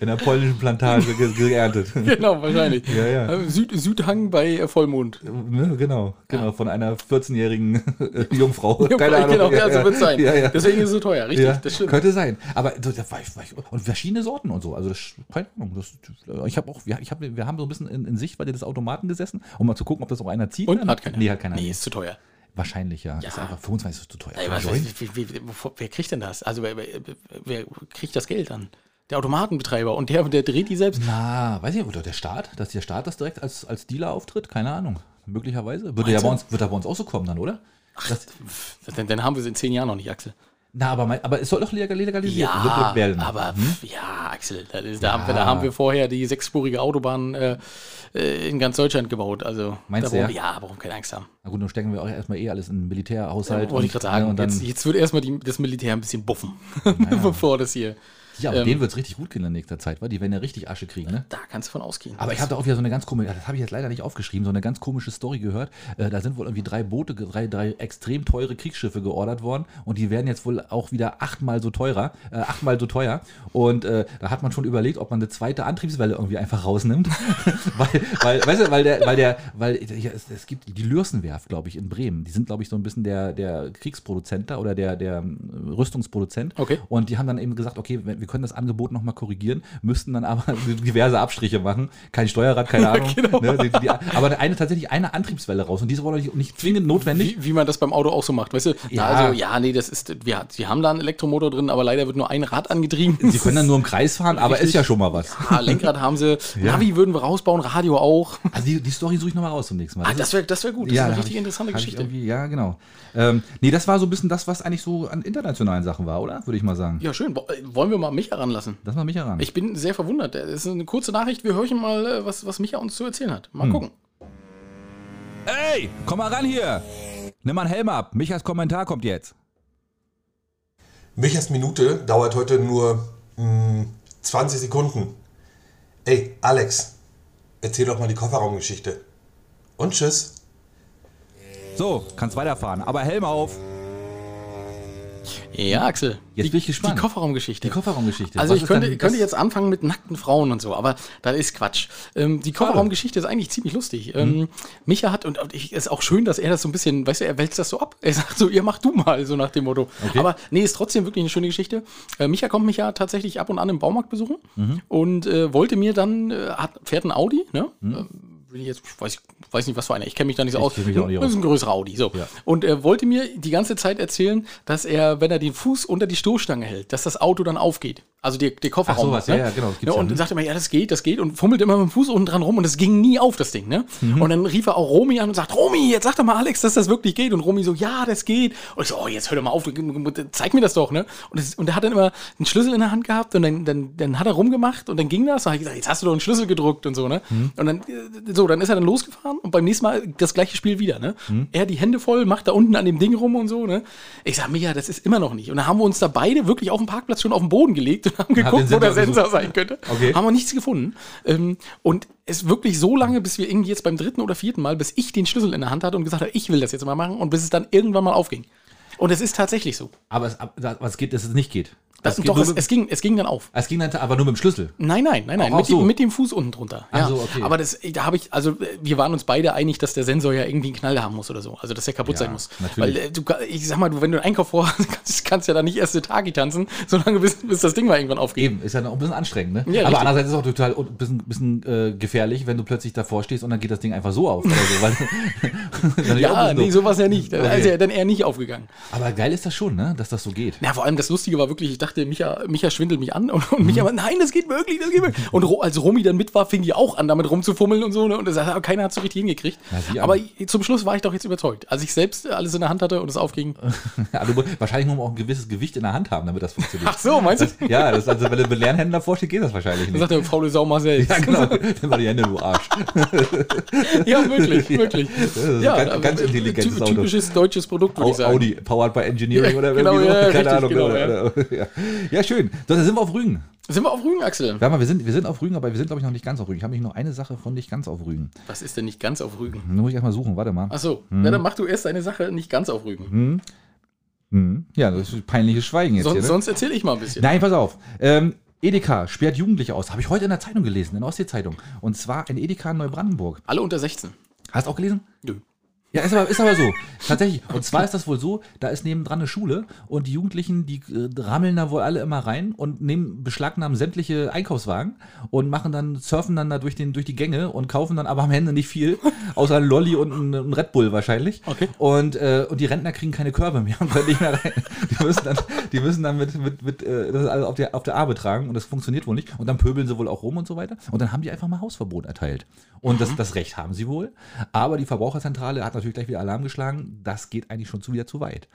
in der polnischen Plantage ge geerntet. genau, wahrscheinlich. Ja, ja. Äh, Süd, Südhang bei äh, Vollmond. Ne, genau, genau, von einer 14-jährigen Jungfrau. Keine Ahnung. Genau, ja, so wird es sein. Ja, ja. Deswegen ist es so teuer, richtig, ja, das stimmt. könnte sein. Aber das, das war, und verschiedene Sorten und so. Also das, keine Ahnung. Das, ich habe auch, wir, ich hab, wir haben so ein bisschen in, in Sicht bei des Automaten gesessen, um mal zu gucken, ob das auch einer zieht. Und hat keiner. Nee, hat keiner. Nee, ist zu teuer. Wahrscheinlich, ja. Ja. Ist einfach 25 ist zu teuer. Ey, was, wie, wie, wie, wer kriegt denn das? Also wer, wer, kriegt das Geld dann? Der Automatenbetreiber und der, der dreht die selbst. Na, weiß ich, oder der Staat, dass der Staat das direkt als, als Dealer auftritt, keine Ahnung. Möglicherweise. Würde ja bei uns, wird er bei uns auch so kommen dann, oder? Das, Dann, dann haben wir sie in zehn Jahren noch nicht, Axel. Na, aber, mein, aber es soll doch legal- legalisiert Ja, werden. aber pf, ja, Axel, ist, da, haben wir, da haben wir vorher die sechsspurige Autobahn äh, äh, in ganz Deutschland gebaut. Also, Meinst da du, ja? ja, warum keine Angst haben? Na gut, dann stecken wir auch erstmal eh alles in den Militärhaushalt. Wollte ich gerade sagen. ne, und dann, jetzt, jetzt wird erstmal die, das Militär ein bisschen buffen, bevor das hier. Ja, aber ähm, denen wird es richtig gut gehen in nächster Zeit, weil die werden ja richtig Asche kriegen, ne? Da kannst du von ausgehen. Aber ich habe da auch wieder so eine ganz komische, das habe ich jetzt leider nicht aufgeschrieben, so eine ganz komische Story gehört. Äh, da sind wohl irgendwie drei Boote, drei, drei extrem teure Kriegsschiffe geordert worden und die werden jetzt wohl auch wieder achtmal so teurer, äh, achtmal so teuer. Und äh, da hat man schon überlegt, ob man eine zweite Antriebswelle irgendwie einfach rausnimmt. weil, weil, weißt du, weil der, weil der, weil ja, es, es gibt die Lürsenwerft, glaube ich, in Bremen. Die sind, glaube ich, so ein bisschen der, der Kriegsproduzent da oder der, der ähm, Rüstungsproduzent. Okay. Und die haben dann eben gesagt, okay, wir wir können das Angebot nochmal korrigieren, müssten dann aber diverse Abstriche machen. Kein Steuerrad, keine Ahnung. genau. ne, die, die, aber eine, tatsächlich eine Antriebswelle raus. Und diese war nicht, nicht zwingend notwendig. Wie, wie man das beim Auto auch so macht, weißt du? Ja. Also, ja, nee, das ist, wir, sie haben da einen Elektromotor drin, aber leider wird nur ein Rad angetrieben. Sie können dann nur im Kreis fahren, aber Richtig. ist ja schon mal was. Ah, Lenkrad haben sie, Ja. Navi würden wir rausbauen, Radio auch. Also die, die Story suche ich nochmal raus zum nächsten Mal. Ah, das wäre das wär gut, das ja, ist eine richtig ich- interessante Geschichte. Ja, genau. Ähm, nee, das war so ein bisschen das, was eigentlich so an internationalen Sachen war, oder? Würde ich mal sagen. Ja, schön. Äh, Wollen wir mal Micha ranlassen? Lass mal mich heran. Ich bin sehr verwundert. Das ist eine kurze Nachricht. Wir hören mal, äh, was, was Micha uns zu erzählen hat. Hm. Mal gucken. Ey, komm mal ran hier. Nimm mal einen Helm ab. Michas Kommentar kommt jetzt. Michas Minute dauert heute nur mh, 20 Sekunden. Ey, Alex, erzähl doch mal die Kofferraumgeschichte. Und tschüss. So, kannst weiterfahren. Aber Helm auf. Ja, Axel. Jetzt die, bin ich gespannt. Die Kofferraumgeschichte. Die Kofferraumgeschichte. Also Was ich könnte, könnte jetzt anfangen mit nackten Frauen und so, aber das ist Quatsch. Ähm, die Kofferraumgeschichte ist eigentlich ziemlich lustig. Ähm, Micha hat, und, ich, ist auch schön, dass er das so ein bisschen, weißt du, er wälzt das so ab. Er sagt so, ihr macht du mal, so nach dem Motto. Okay. Aber nee, ist trotzdem wirklich eine schöne Geschichte. Äh, Micha kommt mich ja tatsächlich ab und an im Baumarkt besuchen und äh, wollte mir dann, äh, hat, fährt ein Audi, ne? Äh, will ich jetzt, ich weiß, weiß nicht, was für einer. Ich kenne mich da nicht so aus. kenn mich auch nicht das ist aus. ein größerer Audi. So. Ja. Und er wollte mir die ganze Zeit erzählen, dass er, wenn er den Fuß unter die Stoßstange hält, dass das Auto dann aufgeht. Also die, der Kofferraum. Ach sowas, ja, ja, genau, Ja, gibt's ja, und ne? sagte er mir, ja, das geht, das geht. Und fummelt immer mit dem Fuß unten dran rum und es ging nie auf, das Ding. Ne? Mhm. Und dann rief er auch Romy an und sagt, Romy, jetzt sag doch mal Alex, dass das wirklich geht. Und Romy so, ja, das geht. Und ich so, oh, jetzt hör doch mal auf, zeig mir das doch. Ne? Und, das, und er hat dann immer einen Schlüssel in der Hand gehabt und dann, dann, dann hat er rumgemacht und dann ging das. Und dann ich gesagt, jetzt hast du doch einen Schlüssel gedruckt und so. Ne? Mhm. Und dann, äh, so, dann ist er dann losgefahren und beim nächsten Mal das gleiche Spiel wieder. Ne? Mhm. Er die Hände voll, macht da unten an dem Ding rum und so. Ne? Ich sag, Mia, das ist immer noch nicht. Und dann haben wir uns da beide wirklich auf dem Parkplatz schon auf den Boden gelegt und haben geguckt, den wo der Sensor gesucht. sein könnte. Okay. Haben wir nichts gefunden. Ähm, und es wirklich so lange, bis wir irgendwie jetzt beim dritten oder vierten Mal, bis ich den Schlüssel in der Hand hatte und gesagt habe, ich will das jetzt mal machen und bis es dann irgendwann mal aufging. Und es ist tatsächlich so. Aber es, aber es geht, dass es nicht geht. Das, geht doch, es, mit- es, ging, es ging dann auf. es ging dann aber nur mit dem Schlüssel. Nein, nein, nein, nein. Auch Mit, so. dem, mit dem Fuß unten drunter. Ach Ja. so, okay. Aber das, da habe ich, also wir waren uns beide einig, dass der Sensor ja irgendwie einen Knall haben muss oder so. Also dass der kaputt Ja, sein muss. natürlich. Weil äh, du, ich sag mal, du, wenn du einen Einkauf vorhast, kannst, kannst ja da nicht erste Tage tanzen, solange bis, bis das Ding mal irgendwann aufgeht. Eben, ist ja noch ein bisschen anstrengend, ne? Ja, aber richtig. andererseits ist es auch total ein bisschen, bisschen äh, gefährlich, wenn du plötzlich davor stehst und dann geht das Ding einfach so auf. So, weil, auch Ja, nee, sowas ja nicht. Okay. Also dann eher nicht aufgegangen. aber geil ist das schon, ne? Dass das so geht. Ja, vor allem das Lustige war wirklich, ich dachte, Micha, Micha schwindelt mich an und, und Micha war, nein, das geht wirklich, das geht wirklich. Und als Romy dann mit war, fing die auch an, damit rumzufummeln und so. Ne? Und das, hat- keiner hat so richtig hingekriegt. An. Aber zum Schluss war ich doch jetzt überzeugt. Als ich selbst alles in der Hand hatte und es aufging. Ja, du, musst- wahrscheinlich muss man auch ein gewisses Gewicht in der Hand haben, damit das funktioniert. Ach so, meinst du? Das, ja, das, also, wenn du mit davor stehst, geht das wahrscheinlich Dann nicht. sagt der faule Sau mal selbst. Ja, genau. Nimm mal die Hände, du Arsch. Ja, wirklich, wirklich. ein ja, ganz- ganz intelligentes Auto. Typisches deutsches Produkt, würde ich sagen. Audi, powered by engineering Ja, oder genau, irgendwie ja, Keine richtig, Ahnung. genau, oder, ja. Ja, schön. So, da sind wir auf Rügen. Sind wir auf Rügen, Axel? Warte mal, wir sind, wir sind auf Rügen, aber wir sind, glaube ich, noch nicht ganz auf Rügen. Ich habe nämlich noch eine Sache von nicht ganz auf Rügen. Was ist denn nicht ganz auf Rügen? Da muss ich erstmal suchen, warte mal. Achso, Hm. ja, dann mach du erst deine Sache nicht ganz auf Rügen. Hm. Ja, das ist peinliches Schweigen jetzt Sonst, hier. Ne? sonst erzähle ich mal ein bisschen. Nein, pass auf. Ähm, Edeka sperrt Jugendliche aus. Habe ich heute in der Zeitung gelesen, in der Ostsee-Zeitung. Und zwar in Edeka in Neubrandenburg. Alle unter 16. Hast du auch gelesen? Nö. Ja, ist aber, ist aber so. Tatsächlich. Und zwar ist das wohl so, da ist nebendran eine Schule und die Jugendlichen, die äh, rammeln da wohl alle immer rein und nehmen, beschlagnahmen sämtliche Einkaufswagen und machen dann, surfen dann da durch, den, durch die Gänge und kaufen dann aber am Ende nicht viel, außer ein Lolli und ein, ein Red Bull wahrscheinlich. Okay. Und, äh, und die Rentner kriegen keine Körbe mehr und können nicht mehr rein. Die müssen dann, die müssen dann mit, mit, mit äh, das alles auf der, auf der Arme tragen und das funktioniert wohl nicht. Und dann pöbeln sie wohl auch rum und so weiter. Und dann haben die einfach mal Hausverbot erteilt. Und das, das Recht haben sie wohl. Aber die Verbraucherzentrale hat natürlich gleich wieder Alarm geschlagen. Das geht eigentlich schon zu wieder zu weit.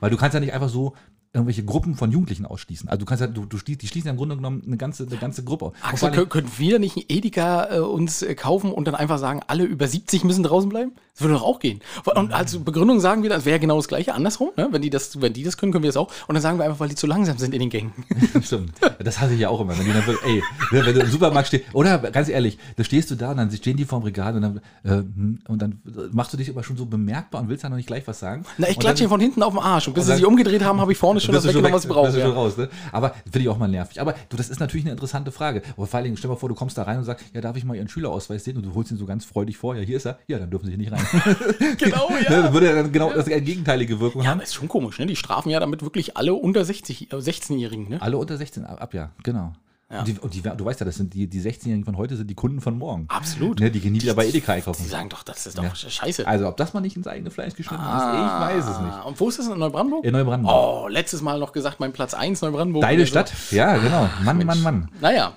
Weil du kannst ja nicht einfach so irgendwelche Gruppen von Jugendlichen ausschließen. Also du kannst ja, du, du schließt, die schließen ja im Grunde genommen eine ganze, eine ganze Gruppe Axel, können wir nicht einen Edeka äh, uns äh, kaufen und dann einfach sagen, alle über 70 müssen draußen bleiben? Das würde doch auch gehen. Und als Begründung sagen wir, das wäre genau das Gleiche, andersrum. Ne? Wenn, die das, wenn die das können, können wir das auch. Und dann sagen wir einfach, weil die zu langsam sind in den Gängen. Stimmt. Das hasse ich ja auch immer. Wenn, dann, ey, ne, wenn du im Supermarkt stehst, oder ganz ehrlich, da stehst du da und dann stehen die vorm Regal und dann, äh, und dann machst du dich aber schon so bemerkbar und willst ja noch nicht gleich was sagen. Na, ich klatsche dann- hier von hinten auf den Arsch. Und bis sie dann- sich umgedreht haben, habe ich vorne schon das weggenommen, was ich brauche. Ja. raus, ne? Aber finde ich auch mal nervig. Aber du, das ist natürlich eine interessante Frage. Aber vor allen Dingen, stell dir mal vor, du kommst da rein und sagst, ja, darf ich mal Ihren Schülerausweis sehen? Und du holst ihn so ganz freudig vor. Ja, hier ist er. Ja, dann dürfen Sie nicht rein. Genau, Ne, ja. das würde ja dann genau das gegenteilige Wirkung Ja, haben. aber ist schon komisch, ne? Die strafen ja damit wirklich alle unter 60, äh, 16-Jährigen, ne? Alle unter 16 ab, ab ja, genau. Ja. Und, die, und die, du weißt ja, das sind die, die 16-Jährigen von heute sind die Kunden von morgen. Absolut. Ne, die gehen nie wieder bei Edeka einkaufen. Die sagen doch, das ist doch Ja. scheiße. Also, ob das mal nicht ins eigene Fleisch geschnitten ist, ich weiß es nicht. Ah, Und wo ist das in Neubrandenburg? In Neubrandenburg. Oh, letztes Mal noch gesagt, mein Platz 1 Neubrandenburg. Deine Oder so. Stadt? Ja, genau. Mann, Mann, Mann. Naja.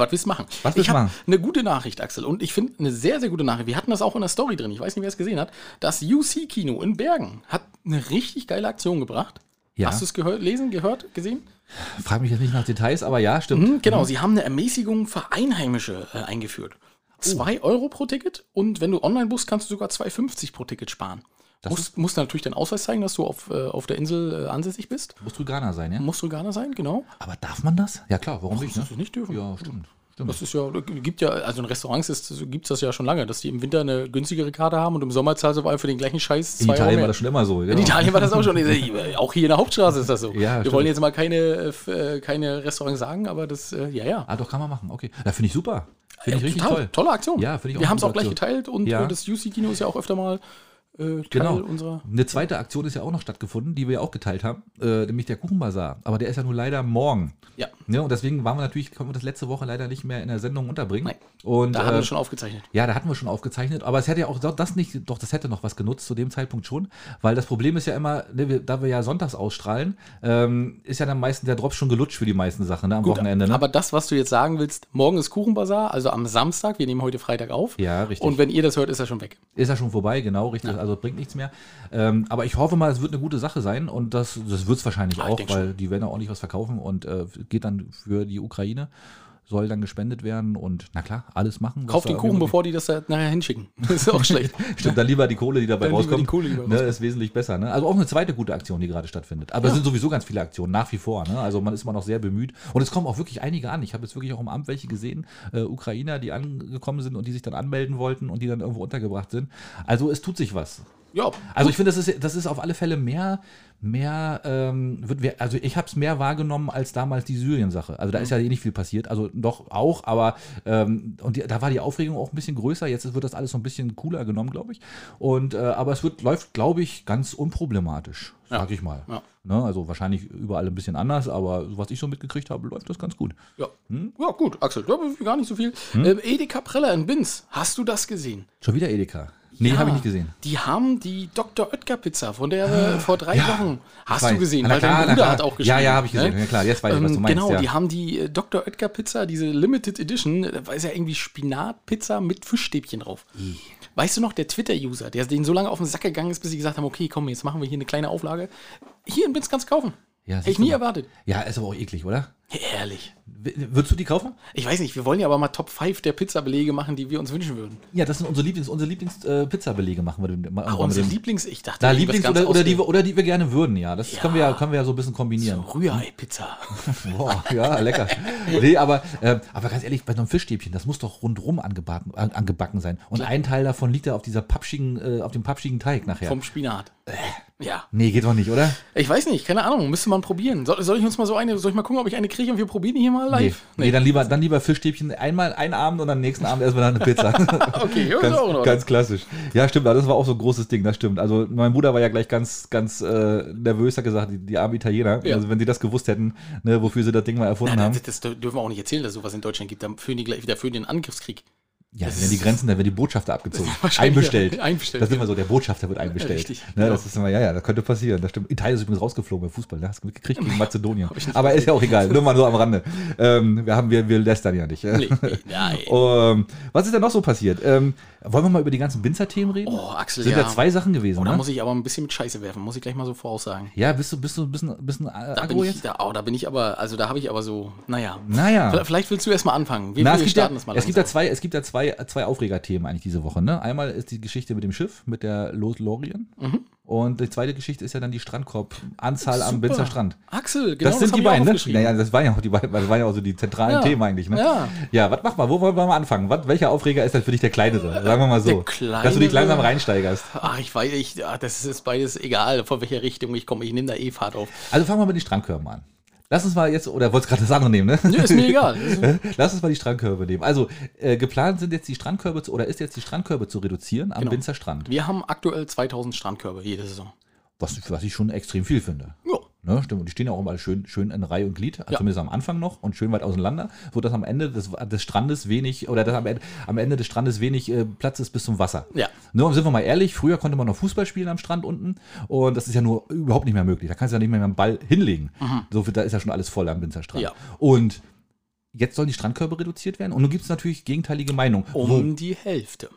Was willst du machen? Was willst ich habe eine gute Nachricht, Axel. Und ich finde eine sehr, sehr gute Nachricht. Wir hatten das auch in der Story drin. Ich weiß nicht, wer es gesehen hat. Das UC-Kino in Bergen hat eine richtig geile Aktion gebracht. Ja. Hast du es gehört, lesen, gehört, gesehen? Frag mich jetzt nicht nach Details, aber ja, stimmt. Mhm, genau, sie haben eine Ermäßigung für Einheimische äh, eingeführt. Oh. 2 Euro pro Ticket und wenn du online buchst, kannst du sogar 2,50 pro Ticket sparen. Das Musst, musst du natürlich deinen Ausweis zeigen, dass du auf, äh, auf der Insel äh, ansässig bist. Muss Ghana sein, ja? Musst du Ghana sein, genau. Aber darf man das? Ja, klar, warum nicht? Ne? Das nicht dürfen. Ja, stimmt. stimmt. Das ist ja, gibt ja, also in Restaurants gibt es das ja schon lange, dass die im Winter eine günstigere Karte haben und im Sommer zahlst du auf einmal für den gleichen Scheiß In zwei Euro Italien mehr. war das schon immer so. Genau. In Italien war das auch schon. auch hier in der Hauptstraße ist das so. Ja, Wir stimmt. wollen jetzt mal keine, äh, äh, keine Restaurants sagen, aber das, äh, ja, ja. Ah, doch, kann man machen. Okay. Da finde ich super. Finde ich Ja, richtig toll. Tolle Aktion. Ja, finde ich auch Wir haben es auch gleich geteilt und Ja. äh, das UC-Kino ist ja auch öfter mal äh, Teil Genau. unserer. Eine zweite Aktion ist ja auch noch stattgefunden, die wir ja auch geteilt haben, äh, nämlich der Kuchenbazar. Aber der ist ja nur leider morgen. Ja. Ne? Und deswegen waren wir natürlich, konnten wir das letzte Woche leider nicht mehr in der Sendung unterbringen. Nein. Und, Da haben äh, wir schon aufgezeichnet. ja, da hatten wir schon aufgezeichnet, aber es hätte ja auch das nicht, doch das hätte noch was genutzt zu dem Zeitpunkt schon, weil das Problem ist ja immer, ne, wir, da wir ja sonntags ausstrahlen, ähm, ist ja dann meistens der Drops schon gelutscht für die meisten Sachen ne, am Wochenende. Ne? Aber das, was du jetzt sagen willst, morgen ist Kuchenbazar, also am Samstag, wir nehmen heute Freitag auf. Ja, richtig. Und wenn ihr das hört, ist er schon weg. ist ja schon vorbei, genau, richtig, also bringt nichts mehr. Ähm, aber ich hoffe mal, es wird eine gute Sache sein und das, das wird es wahrscheinlich Ja, auch, weil die werden ja ordentlich was verkaufen und äh, geht dann für die Ukraine, soll dann gespendet werden und na klar, alles machen. Kauf den Kuchen, bevor die das da nachher hinschicken. Das ist auch schlecht. Stimmt, dann lieber die Kohle, die dabei Dann rauskommt. die Kohle, die ne, rauskommt. ist wesentlich besser. Ne? Also auch eine zweite gute Aktion, die gerade stattfindet. Aber es sind sowieso ganz viele Aktionen, nach wie vor. Ne? Also man ist immer noch sehr bemüht. Und es kommen auch wirklich einige an. Ich habe jetzt wirklich auch im Amt welche gesehen, äh, Ukrainer, die angekommen sind und die sich dann anmelden wollten und die dann irgendwo untergebracht sind. Also es tut sich was. Ja, Also ich finde, das ist, das ist auf alle Fälle mehr, mehr, ähm, wird, wer- also ich habe es mehr wahrgenommen als damals die Syrien-Sache. Also da ist ja eh nicht viel passiert, also doch auch, aber ähm, und die, da war die Aufregung auch ein bisschen größer. Jetzt wird das alles so ein bisschen cooler genommen, glaube ich. Und äh, aber es wird läuft, glaube ich, ganz unproblematisch, sag ich mal. Ja. Ne? Also wahrscheinlich überall ein bisschen anders, aber was ich so mitgekriegt habe, läuft das ganz gut. ja. Hm? ja, gut, Axel, gar nicht so viel. Ähm, Edeka Preller in Binz, hast du das gesehen? Schon wieder Edeka. Nee, Ja, habe ich nicht gesehen. Die haben die Dr. Oetker Pizza, von der wir vor drei Ja, Wochen. Hast weiß. du gesehen? Na Weil klar, dein Bruder klar. hat auch Ja, geschrieben. ja, habe ich gesehen. ne? Ja, klar, jetzt weiß ich, was du Ähm, meinst, Genau, ja. die haben die äh, Dr. Oetker Pizza, diese Limited Edition, da ist ja irgendwie Spinatpizza mit Fischstäbchen drauf. Weißt du noch, der Twitter-User, der den so lange auf den Sack gegangen ist, bis sie gesagt haben, okay, komm, jetzt machen wir hier eine kleine Auflage. Hier in Binz kannst du kaufen. Ja, Hätte ich nie mal. erwartet. Ja, ist aber auch eklig, oder? Herrlich. W- Würdest du die kaufen? Ich weiß nicht, wir wollen ja aber mal Top 5 der Pizzabelege machen, die wir uns wünschen würden. Ja, das sind unsere Lieblings, unsere Lieblings äh, Pizzabelege machen wir. mal Ah, irgendwann unsere mit dem- Lieblings, ich dachte, Da Lieblings oder, oder, die, wir- oder die wir gerne würden, ja. Das Ja. können wir ja können wir ja so ein bisschen kombinieren. Rührei-Pizza. Boah, ja, lecker. Nee, aber, äh, aber ganz ehrlich, bei so einem Fischstäbchen, das muss doch rundrum angebacken, an- angebacken sein. Und ein Teil davon liegt da auf dieser pappschigen, äh, auf dem pappschigen Teig nachher. Vom Spinat. Ja. nee, geht doch nicht, oder? Ich weiß nicht, keine Ahnung, müsste man probieren. Soll, soll ich uns mal so eine, soll ich mal gucken, ob ich eine kriege und wir probieren die hier mal Nee. live? nee, dann lieber, dann lieber Fischstäbchen einmal einen Abend und am nächsten Abend erstmal dann eine Pizza. Okay, ja, ist ganz, auch Ordnung. ganz klassisch. Ja, stimmt, das war auch so ein großes Ding, das stimmt. Also mein Bruder war ja gleich ganz, ganz äh, nervös, hat gesagt, die, die armen Italiener, Ja. also wenn sie das gewusst hätten, ne, wofür sie das Ding mal erfunden Na, haben. das, das dürfen wir auch nicht erzählen, dass es sowas in Deutschland gibt. Da führen die gleich wieder für den Angriffskrieg. Ja, das dann werden die Grenzen, dann werden die Botschafter abgezogen. Einbestellt. ja, einbestellt, Das ist ja. immer so, der Botschafter wird einbestellt. richtig, ne, genau. Das ist immer, ja, ja, das könnte passieren. Das stimmt. Italien ist übrigens rausgeflogen beim Fußball, ne? Hast du mitgekriegt gegen Mazedonien. Aber ist ja auch egal, nur mal so am Rande. Ähm, wir haben, wir, wir lästern ja nicht. Nee, nein. Ähm, was ist denn noch so passiert? Ähm, wollen wir mal über die ganzen Binzer-Themen reden? Oh, Axel, Sind ja. da zwei Sachen gewesen, Oh, da ne? muss ich aber ein bisschen mit Scheiße werfen, muss ich gleich mal so voraussagen. Ja, bist du, bist du ein bisschen, bisschen äh, Da bin, ich, jetzt? da, oh, da bin ich aber, also da habe ich aber so, naja. Naja. Vielleicht- willst du erst mal anfangen. Wir, Na, wir starten das mal es gibt da zwei, es gibt da zwei, zwei Aufregerthemen eigentlich diese Woche. Ne? Einmal ist die Geschichte mit dem Schiff, mit der Los Lorien. Mhm. Und die zweite Geschichte ist ja dann die Strandkorb-Anzahl am. Binzer Strand. Axel, genau das sind hab die beiden, ne? Naja, das waren ja auch die beiden, das waren ja auch so die zentralen Ja. Themen eigentlich, ne? Ja. Ja, was mach mal, wo wollen wir mal anfangen? Was, welcher Aufreger ist denn für dich der kleinere? Sagen wir mal so. Der Dass du dich langsam reinsteigerst. Ach, ich weiß, ich, ach, das ist beides egal, von welcher Richtung ich komme. Ich nehme da eh Fahrt auf. Also fangen wir mit den Strandkörben an. Lass uns mal jetzt, oder wolltest gerade das andere nehmen, ne? Nö, ist mir egal. Lass uns mal die Strandkörbe nehmen. Also, äh, geplant sind jetzt die Strandkörbe zu, oder ist jetzt die Strandkörbe zu reduzieren am Genau. Binzer Strand. Wir haben aktuell 2000 Strandkörbe jede Saison. Was, was ich schon extrem viel finde. Ja. Ne, stimmt. Und die stehen ja auch immer schön, schön in Reihe und Glied, Ja. zumindest am Anfang noch und schön weit auseinander, sodass am Ende des, des Strandes wenig, oder dass am Ende, am Ende des Strandes wenig äh, Platz ist bis zum Wasser. Ja. Ne, und sind wir mal ehrlich, früher konnte man noch Fußball spielen am Strand unten und das ist ja nur überhaupt nicht mehr möglich. Da kannst du ja nicht mehr einen Ball hinlegen. So viel, da ist ja schon alles voll am Binzer Strand. Mhm. Ja. Und jetzt sollen die Strandkörbe reduziert werden und nun gibt es natürlich gegenteilige Meinungen. Um die Hälfte.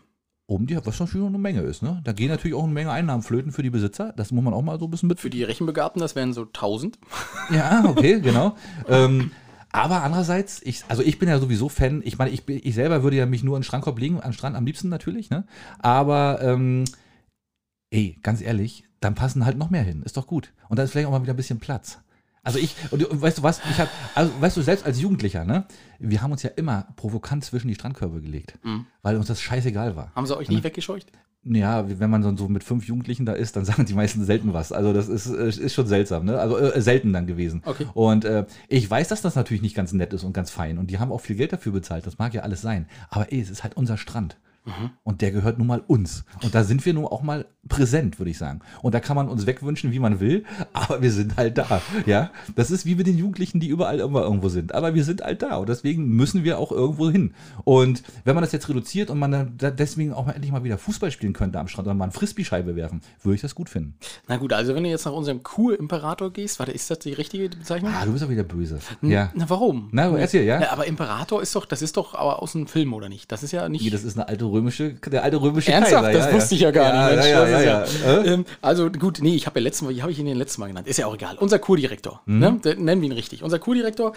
Um die, was natürlich eine Menge ist. Ne? Da gehen natürlich auch eine Menge Einnahmen flöten für die Besitzer. Das muss man auch mal so ein bisschen mit Für die Rechenbegabten, das wären so 1000. Ja, okay, genau. ähm, aber andererseits, ich, also ich bin ja sowieso Fan, ich meine, ich, ich selber würde ja mich nur in den Strandkorb legen, am Strand am liebsten natürlich, ne? Aber, ähm, ey, ganz ehrlich, dann passen halt noch mehr hin, ist doch gut. Und dann ist vielleicht auch mal wieder ein bisschen Platz. Also ich, und, und weißt du was, ich hab, also weißt du, selbst als Jugendlicher, ne, wir haben uns ja immer provokant zwischen die Strandkörbe gelegt, weil uns das scheißegal war. Haben sie euch nie weggescheucht? Ja, wenn man so mit fünf Jugendlichen da ist, dann sagen die meisten selten was. Also das ist, ist schon seltsam, ne? Also äh, selten dann gewesen. Okay. Und äh, ich weiß, dass das natürlich nicht ganz nett ist und ganz fein. Und die haben auch viel Geld dafür bezahlt. Das mag ja alles sein. Aber ey, es ist halt unser Strand. Und der gehört nun mal uns. Und da sind wir nun auch mal präsent, würde ich sagen. Und da kann man uns wegwünschen, wie man will, aber wir sind halt da. Ja, das ist wie mit den Jugendlichen, die überall immer irgendwo sind. Aber wir sind halt da und deswegen müssen wir auch irgendwo hin. Und wenn man das jetzt reduziert und man deswegen auch mal endlich mal wieder Fußball spielen könnte am Strand oder mal eine Frisbee-Scheibe werfen, würde ich das gut finden. Na gut, also wenn du jetzt nach unserem Kur-Imperator gehst, warte, ist das die richtige Bezeichnung? Ah, du bist auch wieder böse. Ja. Na, warum? Na, erzähl, ja? Na, aber Imperator ist doch, das ist doch aber aus einem Film, oder nicht? Das ist ja nicht. Nee, das ist eine alte römische, der alte römische Ernsthaft? Kaiser. das wusste ich ja gar nicht. Mensch, Ja, ja, ja, ja. Äh? Ähm, also gut, nee, ich habe ja letzten Mal, wie habe ich ihn den letzten Mal genannt? Ist ja auch egal. Unser Kurdirektor, Mhm. ne? Nennen wir ihn richtig. Unser Kurdirektor.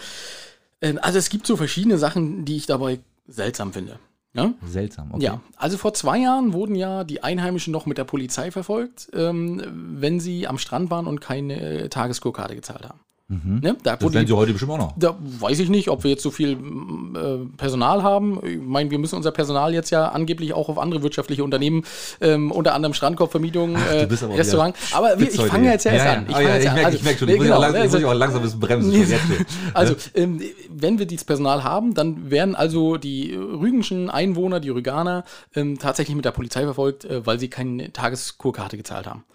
Ähm, also es gibt so verschiedene Sachen, die ich dabei seltsam finde. Ja? Seltsam, okay. Ja, also vor zwei Jahren wurden ja die Einheimischen noch mit der Polizei verfolgt, ähm, wenn sie am Strand waren und keine äh, Tageskurkarte gezahlt haben. Ne? Da Das werden sie heute bestimmt auch noch. da weiß ich nicht, ob wir jetzt so viel äh, Personal haben. Ich meine, wir müssen unser Personal jetzt ja angeblich auch auf andere wirtschaftliche Unternehmen, ähm, unter anderem Strandkorbvermietung, äh, aber Restaurant. Aber wir, ich fange jetzt ja erst ja, an. Ja, fang ja, ich an. merke Also, ich merk schon, nee, ich muss, genau, auch langsam, also- muss ich auch langsam ein bisschen bremsen. Also, ähm, wenn wir dieses Personal haben, dann werden also die rügenschen Einwohner, die Rüganer, ähm, tatsächlich mit der Polizei verfolgt, äh, weil sie keine Tageskurkarte gezahlt haben.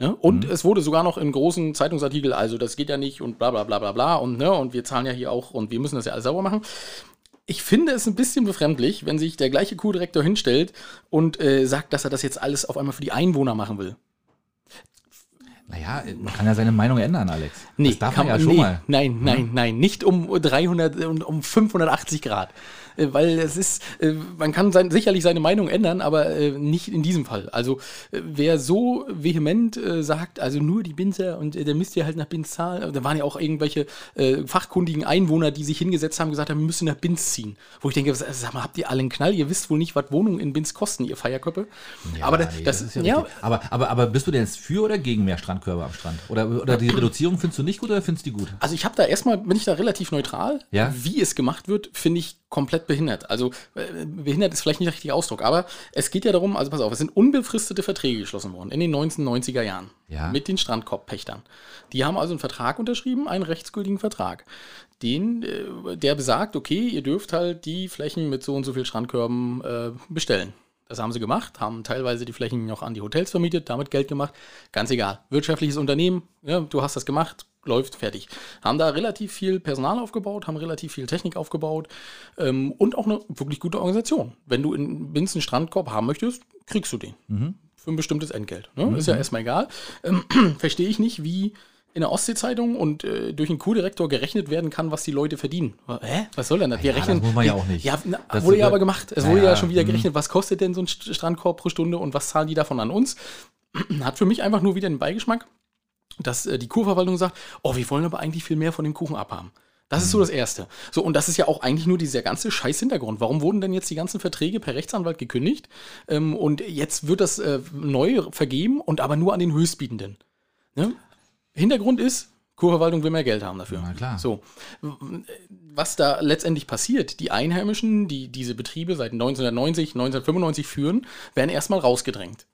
Ja? Und es wurde sogar noch in großen Zeitungsartikel, also das geht ja nicht und bla bla bla bla bla und, ne, und wir zahlen ja hier auch und wir müssen das ja alles sauber machen. Ich finde es ein bisschen befremdlich, wenn sich der gleiche Kurdirektor hinstellt und äh, sagt, dass er das jetzt alles auf einmal für die Einwohner machen will. Naja, man kann ja seine Meinung ändern, Alex. Nee, das darf kann man ja man- schon nee, mal. Nein, nein, nein, nicht um 300 und um 580 Grad. Äh, Weil es ist, äh, man kann sein, sicherlich seine Meinung ändern, aber äh, nicht in diesem Fall. Also wer so vehement sagt, also nur die Binzer und der müsst ihr halt nach Binz zahlen, da waren ja auch irgendwelche fachkundigen Einwohner, die sich hingesetzt haben gesagt haben, wir müssen nach Binz ziehen. Wo ich denke, was- sag mal, habt ihr alle einen Knall? Ihr wisst wohl nicht, was Wohnungen in Binz kosten, ihr Feierköppe. Ja, aber nee, das, ist ja, ja, aber, aber, aber bist du denn jetzt für oder gegen mehr Strandkörbe am Strand? Oder, oder die Reduzierung findest du nicht gut oder findest du die gut? Also ich habe da erstmal, bin ich da relativ neutral. Ja. Wie es gemacht wird, finde ich komplett behindert. Also äh, behindert ist vielleicht nicht der richtige Ausdruck, aber es geht ja darum, also pass auf, es sind unbefristete Verträge geschlossen worden in den 1990er Jahren Ja. mit den Strandkorbpächtern. Die haben also einen Vertrag unterschrieben, einen rechtsgültigen Vertrag. Den, äh, der besagt, okay, ihr dürft halt die Flächen mit so und so viel Strandkörben äh, bestellen. Das haben sie gemacht, haben teilweise die Flächen noch an die Hotels vermietet, damit Geld gemacht. Ganz egal. Wirtschaftliches Unternehmen, ja, du hast das gemacht, läuft, fertig. Haben da relativ viel Personal aufgebaut, haben relativ viel Technik aufgebaut ähm, und auch eine wirklich gute Organisation. Wenn du in Binz einen Strandkorb haben möchtest, kriegst du den. Für ein bestimmtes Entgelt. Ne? Ist ja erstmal egal. Ähm, Verstehe ich nicht, wie in der Ostsee-Zeitung und äh, durch einen Kurdirektor gerechnet werden kann, was die Leute verdienen. Hä? Was soll denn das? Wir Ja, rechnen. das muss man ja auch nicht. Ja, na, wurde ja aber gemacht. Es wurde ja ja, schon wieder mhm. gerechnet, was kostet denn so ein St- Strandkorb pro Stunde und was zahlen die davon an uns? Hat für mich einfach nur wieder den Beigeschmack, dass äh, die Kurverwaltung sagt, oh, wir wollen aber eigentlich viel mehr von dem Kuchen abhaben. Das ist so das Erste. So, und das ist ja auch eigentlich nur dieser ganze scheiß Hintergrund. Warum wurden denn jetzt die ganzen Verträge per Rechtsanwalt gekündigt? Ähm, und jetzt wird das äh, neu vergeben und aber nur an den Höchstbietenden. Ne? Hintergrund ist, Kurverwaltung will mehr Geld haben dafür. Na klar. So. Was da letztendlich passiert, die Einheimischen, die diese Betriebe seit 1990, 1995 führen, werden erstmal rausgedrängt.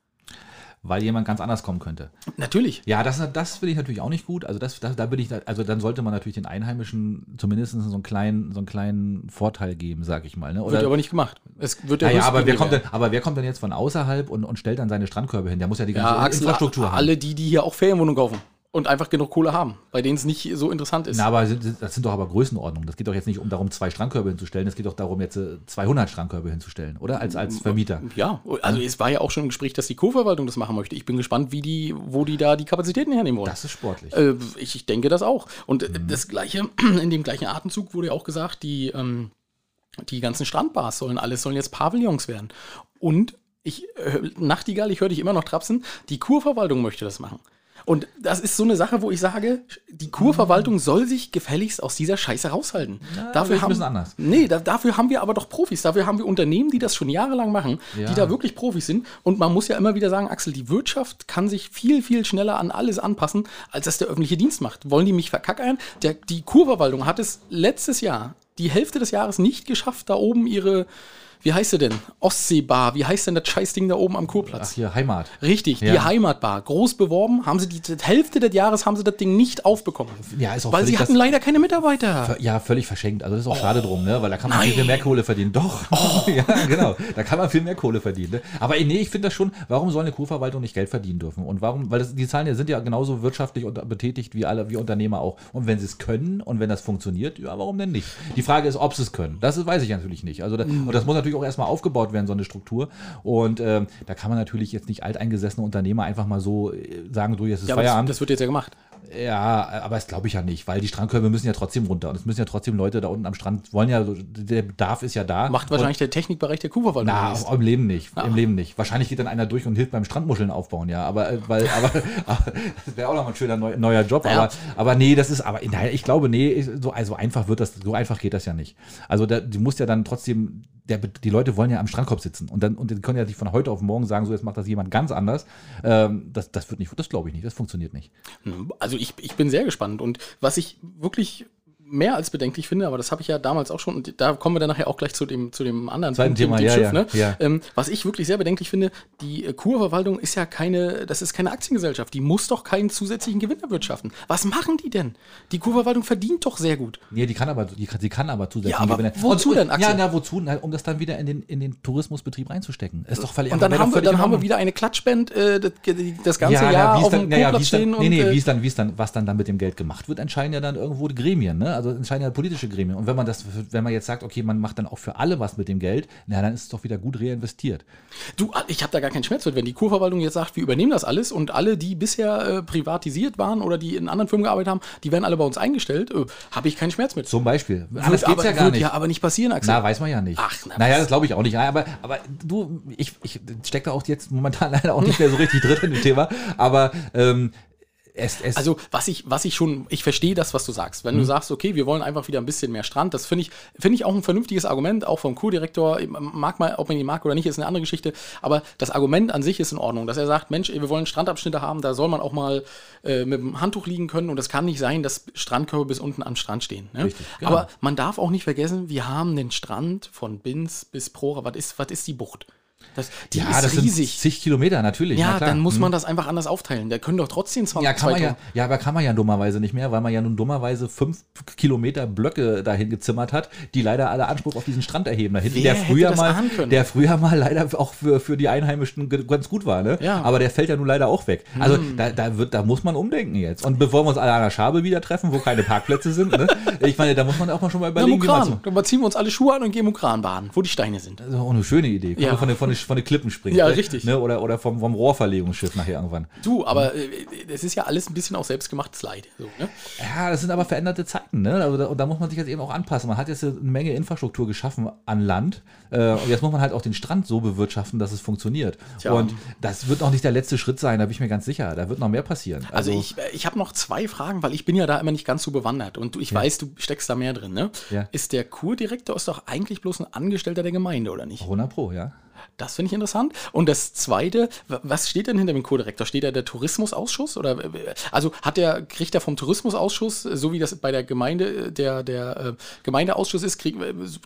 Weil jemand ganz anders kommen könnte. Natürlich. Ja, das, das finde ich natürlich auch nicht gut. Also das, das, da bin ich, also dann sollte man natürlich den Einheimischen zumindest so einen kleinen, so einen kleinen Vorteil geben, sag ich mal. Ne? Wird aber nicht gemacht. Es wird ja, ja, aber wer kommt denn, aber wer kommt denn jetzt von außerhalb und, und stellt dann seine Strandkörbe hin? Der muss ja die ganze Ja, Axel, Infrastruktur haben. alle die, die hier auch Ferienwohnungen kaufen und einfach genug Kohle haben, bei denen es nicht so interessant ist. Na, aber das sind doch aber Größenordnungen. Das geht doch jetzt nicht um darum, zwei Strandkörbe hinzustellen. Es geht doch darum, jetzt äh, 200 Strandkörbe hinzustellen, oder? Als, als Vermieter. Ja, also es war ja auch schon im Gespräch, dass die Kurverwaltung das machen möchte. Ich bin gespannt, wie die, wo die da die Kapazitäten hernehmen wollen. Das ist sportlich. Äh, ich, ich denke das auch. Und äh, das gleiche, in dem gleichen Atemzug wurde ja auch gesagt, die, ähm, die ganzen Strandbars sollen alles, sollen jetzt Pavillons werden. Und ich, äh, Nachtigall, ich höre dich immer noch trapsen, die Kurverwaltung möchte das machen. Und das ist so eine Sache, wo ich sage, die Kurverwaltung soll sich gefälligst aus dieser Scheiße raushalten. ich ein bisschen anders. Nee, da, dafür haben wir aber doch Profis. Dafür haben wir Unternehmen, die das schon jahrelang machen, Ja. die da wirklich Profis sind. Und man muss ja immer wieder sagen, Axel, die Wirtschaft kann sich viel, viel schneller an alles anpassen, als das der öffentliche Dienst macht. Wollen die mich verkackern? Der, die Kurverwaltung hat es letztes Jahr, die Hälfte des Jahres nicht geschafft, da oben ihre wie heißt sie denn? Ostseebar, wie heißt denn das Scheißding da oben am Kurplatz? Ach, hier Heimat. Richtig, die Ja. Heimatbar. Groß beworben, haben sie die, die Hälfte des Jahres haben sie das Ding nicht aufbekommen. Ja, ist auch Weil sie hatten das- leider keine Mitarbeiter. Ja, völlig verschenkt. Also das ist auch schade drum, ne? Weil da kann man viel, nein. viel mehr Kohle verdienen. Doch. ja, genau. Da kann man viel mehr Kohle verdienen. Ne? Aber nee, ich finde das schon, warum soll eine Kurverwaltung nicht Geld verdienen dürfen? Und warum, weil das, die Zahlen ja sind ja genauso wirtschaftlich und betätigt wie alle, wie Unternehmer auch. Und wenn sie es können und wenn das funktioniert, ja, warum denn nicht? Die Frage ist, ob sie es können. Das weiß ich natürlich nicht. Also da, und das muss natürlich auch erstmal aufgebaut werden, so eine Struktur. Und ähm, da kann man natürlich jetzt nicht alteingesessene Unternehmer einfach mal so äh, sagen, du, jetzt ist Ja, aber das, Feierabend. das wird jetzt ja gemacht. Ja, aber das glaube ich ja nicht, weil die Strandkörbe müssen ja trotzdem runter und es müssen ja trotzdem Leute da unten am Strand wollen ja, der Bedarf ist ja da. Macht wahrscheinlich der Technikbereich der Kuhverwaltung. Na, demnächst. auch im Leben nicht. Im Leben nicht. Wahrscheinlich geht dann einer durch und hilft beim Strandmuscheln aufbauen, ja. Aber, äh, weil, aber, aber das wäre auch noch mal ein schöner neu, neuer Job. Ja. Aber, aber nee, das ist, aber nein, ich glaube, nee, so also einfach wird das, so einfach geht das ja nicht. Also da, du musst ja dann trotzdem, der, die Leute wollen ja am Strandkorb sitzen und dann und die können ja nicht von heute auf morgen sagen, so jetzt macht das jemand ganz anders. Ähm, das, das wird nicht, das glaube ich nicht, das funktioniert nicht. Also ich, ich bin sehr gespannt. Und was ich wirklich mehr als bedenklich finde, aber das habe ich ja damals auch schon, und da kommen wir dann nachher auch gleich zu dem, zu dem anderen Zweiten Thema, ja, ja, ne? ja. Ähm, was ich wirklich sehr bedenklich finde, die äh, Kurverwaltung ist ja keine, das ist keine Aktiengesellschaft, die muss doch keinen zusätzlichen Gewinn erwirtschaften. Was machen die denn? Die Kurverwaltung verdient doch sehr gut. Nee, die kann aber, die kann, sie kann aber zusätzlich Ja, aber Gewinne- wozu und, denn, Axel? Ja, na, wozu? Na, um das dann wieder in den, in den Tourismusbetrieb reinzustecken. Ist doch völlig Und dann, haben wir, dann haben wir wieder eine Klatschband äh, das, das ganze ja, Jahr na, auf dem dann, wie Kurplatz es dann, stehen. nee, und, nee, äh, wie es dann, wie es dann, was dann, dann mit dem Geld gemacht wird, entscheiden ja dann irgendwo die Gremien, ne? Also entscheiden ja politische Gremien. Und wenn man das, wenn man jetzt sagt, okay, man macht dann auch für alle was mit dem Geld, na, dann ist es doch wieder gut reinvestiert. Du, ich habe da gar keinen Schmerz mit, wenn die Kurverwaltung jetzt sagt, wir übernehmen das alles und alle, die bisher äh, privatisiert waren oder die in anderen Firmen gearbeitet haben, die werden alle bei uns eingestellt, äh, habe ich keinen Schmerz mit. Zum Beispiel. Wird Anders geht's aber, ja gar wird nicht. ja aber nicht passieren, Axel. Na, weiß man ja nicht. Ach, na, naja, das glaube ich auch nicht. Aber, aber du, ich, ich stecke da auch jetzt momentan leider auch nicht mehr so richtig drin in dem Thema. Aber ähm, es, es Also, was ich, was ich schon, ich verstehe das, was du sagst. Wenn du Mhm. sagst, okay, wir wollen einfach wieder ein bisschen mehr Strand, das finde ich, finde ich auch ein vernünftiges Argument, auch vom Kurdirektor, mag mal, ob man ihn mag oder nicht, ist eine andere Geschichte, aber das Argument an sich ist in Ordnung, dass er sagt, Mensch, wir wollen Strandabschnitte haben, da soll man auch mal äh, mit dem Handtuch liegen können und es kann nicht sein, dass Strandkörbe bis unten am Strand stehen. Ne? Richtig, genau. Aber man darf auch nicht vergessen, wir haben den Strand von Binz bis Prora, was ist, was ist die Bucht? Das, die ja, ist das riesig. sind zig Kilometer, natürlich. ja, na dann muss Hm. man das einfach anders aufteilen. Da können doch trotzdem 20 Ja, kann man ja, 2000 ja, aber kann man ja dummerweise nicht mehr, weil man ja nun dummerweise fünf Kilometer Blöcke dahin gezimmert hat, die leider alle Anspruch auf diesen Strand erheben. Da hinten, Wer der früher mal, der früher mal leider auch für, für die Einheimischen ganz gut war, ne? Ja. Hm. Aber der fällt ja nun leider auch weg. Also da, da wird, da muss man umdenken jetzt. Und bevor wir uns alle an der Schabe wieder treffen, wo keine Parkplätze sind, ne? Ich meine, da muss man auch mal schon mal überlegen, wie man Mukran. Dann ziehen wir uns alle Schuhe an und gehen Mukran baden, wo die Steine sind. Das ist auch eine schöne Idee. Ja. von den, von, den, von den Klippen springen. Ja, ne? richtig. Ne? Oder, oder vom, vom Rohrverlegungsschiff nachher irgendwann. Du, aber äh, es ist ja alles ein bisschen auch selbstgemachtes Leid. So, ne? Ja, das sind aber veränderte Zeiten, ne? Also da, und da muss man sich jetzt eben auch anpassen. Man hat jetzt eine Menge Infrastruktur geschaffen an Land. Äh, und jetzt muss man halt auch den Strand so bewirtschaften, dass es funktioniert. Tja. Und das wird noch nicht der letzte Schritt sein, da bin ich mir ganz sicher. Da wird noch mehr passieren. Also, ich, äh, ich habe noch zwei Fragen, weil ich bin ja da immer nicht ganz so bewandert und du, ich weiß, du steckst da mehr drin. Ne? Ja. Ist der Kurdirektor ist doch eigentlich bloß ein Angestellter der Gemeinde, oder nicht? 100 Pro, ja. Das finde ich interessant. Und das Zweite, wa- was steht denn hinter dem Kurdirektor? Steht da der Tourismusausschuss? Oder, äh, also hat der, kriegt er vom Tourismusausschuss, äh, so wie das bei der Gemeinde, äh, der, der äh, Gemeindeausschuss ist, krieg,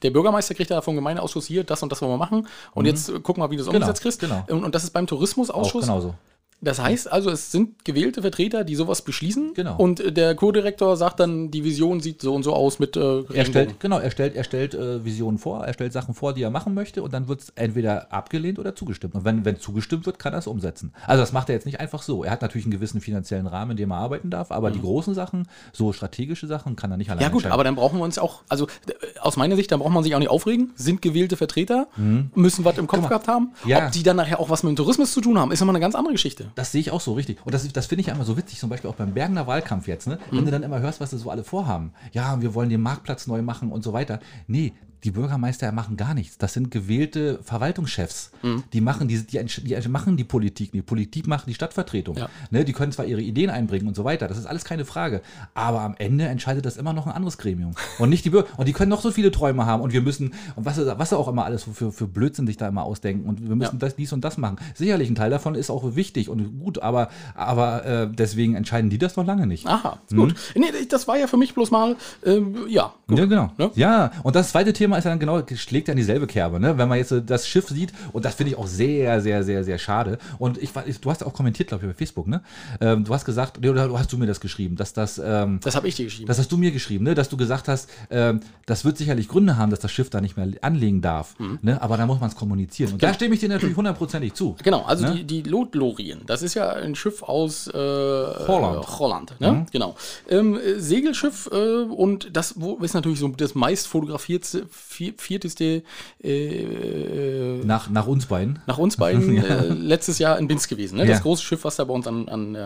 der Bürgermeister kriegt da vom Gemeindeausschuss hier, das und das wollen wir machen. Und jetzt äh, gucken wir, wie du das Mhm. Genau, umgesetzt kriegst. genau. Und, und das ist beim Auch Tourismusausschuss. genauso. Das heißt also, es sind gewählte Vertreter, die sowas beschließen. Genau. Und äh, der Kurdirektor sagt dann, die Vision sieht so und so aus mit äh, Er stellt, genau, er stellt, er stellt äh, Visionen vor, er stellt Sachen vor, die er machen möchte und dann wird es entweder abgelehnt oder zugestimmt. Und wenn, wenn zugestimmt wird, kann er es umsetzen. Also das macht er jetzt nicht einfach so. Er hat natürlich einen gewissen finanziellen Rahmen, in dem er arbeiten darf, aber die großen Sachen, so strategische Sachen, kann er nicht alleine Mhm. Ja gut, aber dann brauchen wir uns auch, also äh, aus meiner Sicht, da braucht man sich auch nicht aufregen, sind gewählte Vertreter, müssen was im Kopf gehabt haben. Mhm. Ja. Ob die dann nachher auch was mit dem Tourismus zu tun haben, ist nochmal eine ganz andere Geschichte. Das sehe ich auch so richtig. Und das, das finde ich einmal so witzig, zum Beispiel auch beim Bergener Wahlkampf jetzt, ne? Mhm. Wenn du dann immer hörst, was sie so alle vorhaben. Ja, wir wollen den Marktplatz neu machen und so weiter. Nee, die Bürgermeister machen gar nichts. Das sind gewählte Verwaltungschefs. Mhm. Die machen die, die, die machen die Politik. Die Politik macht die Stadtvertretung. Ja. Ne? Die können zwar ihre Ideen einbringen und so weiter. Das ist alles keine Frage. Aber am Ende entscheidet das immer noch ein anderes Gremium. Und nicht die Bürger. Und die können noch so viele Träume haben. Und wir müssen, und was, was auch immer alles für, für Blödsinn sich da immer ausdenken. Und wir müssen Ja. das, dies und das machen. Sicherlich, ein Teil davon ist auch wichtig und gut, aber, aber äh, deswegen entscheiden die das noch lange nicht. Aha, Mhm. gut. Nee, das war ja für mich bloß mal, ähm, ja, Ja, genau. Ne? Ja, und das zweite Thema ist ja dann genau, schlägt ja in dieselbe Kerbe, ne? Wenn man jetzt das Schiff sieht, und das finde ich auch sehr, sehr, sehr, sehr schade. Und ich, du hast auch kommentiert, glaube ich, bei Facebook, ne? Ähm, du hast gesagt, oder du hast du mir das geschrieben, dass das, ähm, Das habe ich dir geschrieben. das hast du mir geschrieben, ne? dass du gesagt hast, ähm, das wird sicherlich Gründe haben, dass das Schiff da nicht mehr anlegen darf. Mhm. Ne? Aber da muss man es kommunizieren. Und da stimme ich dir natürlich hundertprozentig zu. Genau, also Ne? die, die Lothlorien, das ist ja ein Schiff aus äh, Holland. Holland ne? Genau. Ähm, äh, Segelschiff äh, und das wo, ist natürlich so das meist fotografierte, vier- vierteste äh, Nach, nach uns beiden. nach uns beiden äh, letztes Jahr in Binz gewesen. Ne? Das Ja. große Schiff, was da bei uns an, an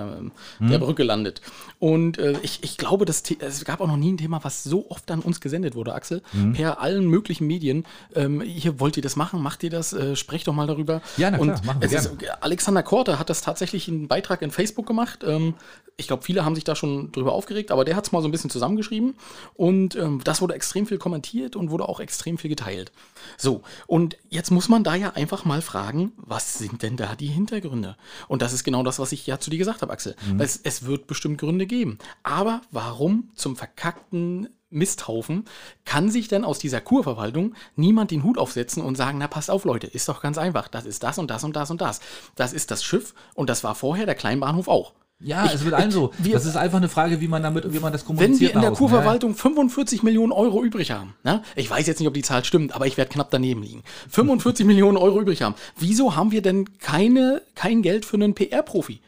ähm, der Brücke landet. Und äh, ich, ich glaube, das es gab auch noch nie ein Thema, was so oft an uns gesendet wurde, Axel, per allen möglichen Medien. Ähm, hier wollt ihr das machen, macht ihr das, äh, sprecht doch mal darüber. Ja, na klar, Und machen wir es ist, Alexander Korte hat das tatsächlich einen Beitrag in Facebook gemacht. Ähm, ich glaube, viele haben sich da schon drüber aufgeregt, aber der hat es mal so ein bisschen zusammengeschrieben. Und ähm, das wurde extrem viel kommentiert und wurde auch extrem viel geteilt. So, und jetzt muss man da ja einfach mal fragen, was sind denn da die Hintergründe? Und das ist genau das, was ich ja zu dir gesagt habe, Axel. Weil es, es wird bestimmt Gründe geben. Aber warum zum verkackten Misthaufen kann sich denn aus dieser Kurverwaltung niemand den Hut aufsetzen und sagen, na passt auf Leute, ist doch ganz einfach, das ist das und das und das und das. Das ist das Schiff und das war vorher der Kleinbahnhof auch. Ja, es wird allen so. wir- das ist einfach eine Frage, wie man damit, wie man das Wenn kommuniziert. wir in der außen. Kurverwaltung 45 Millionen Euro übrig haben, ne? ich weiß jetzt nicht, ob die Zahl stimmt, aber ich werde knapp daneben liegen. 45 Millionen Euro übrig haben. Wieso haben wir denn keine, kein Geld für einen PR-Profi?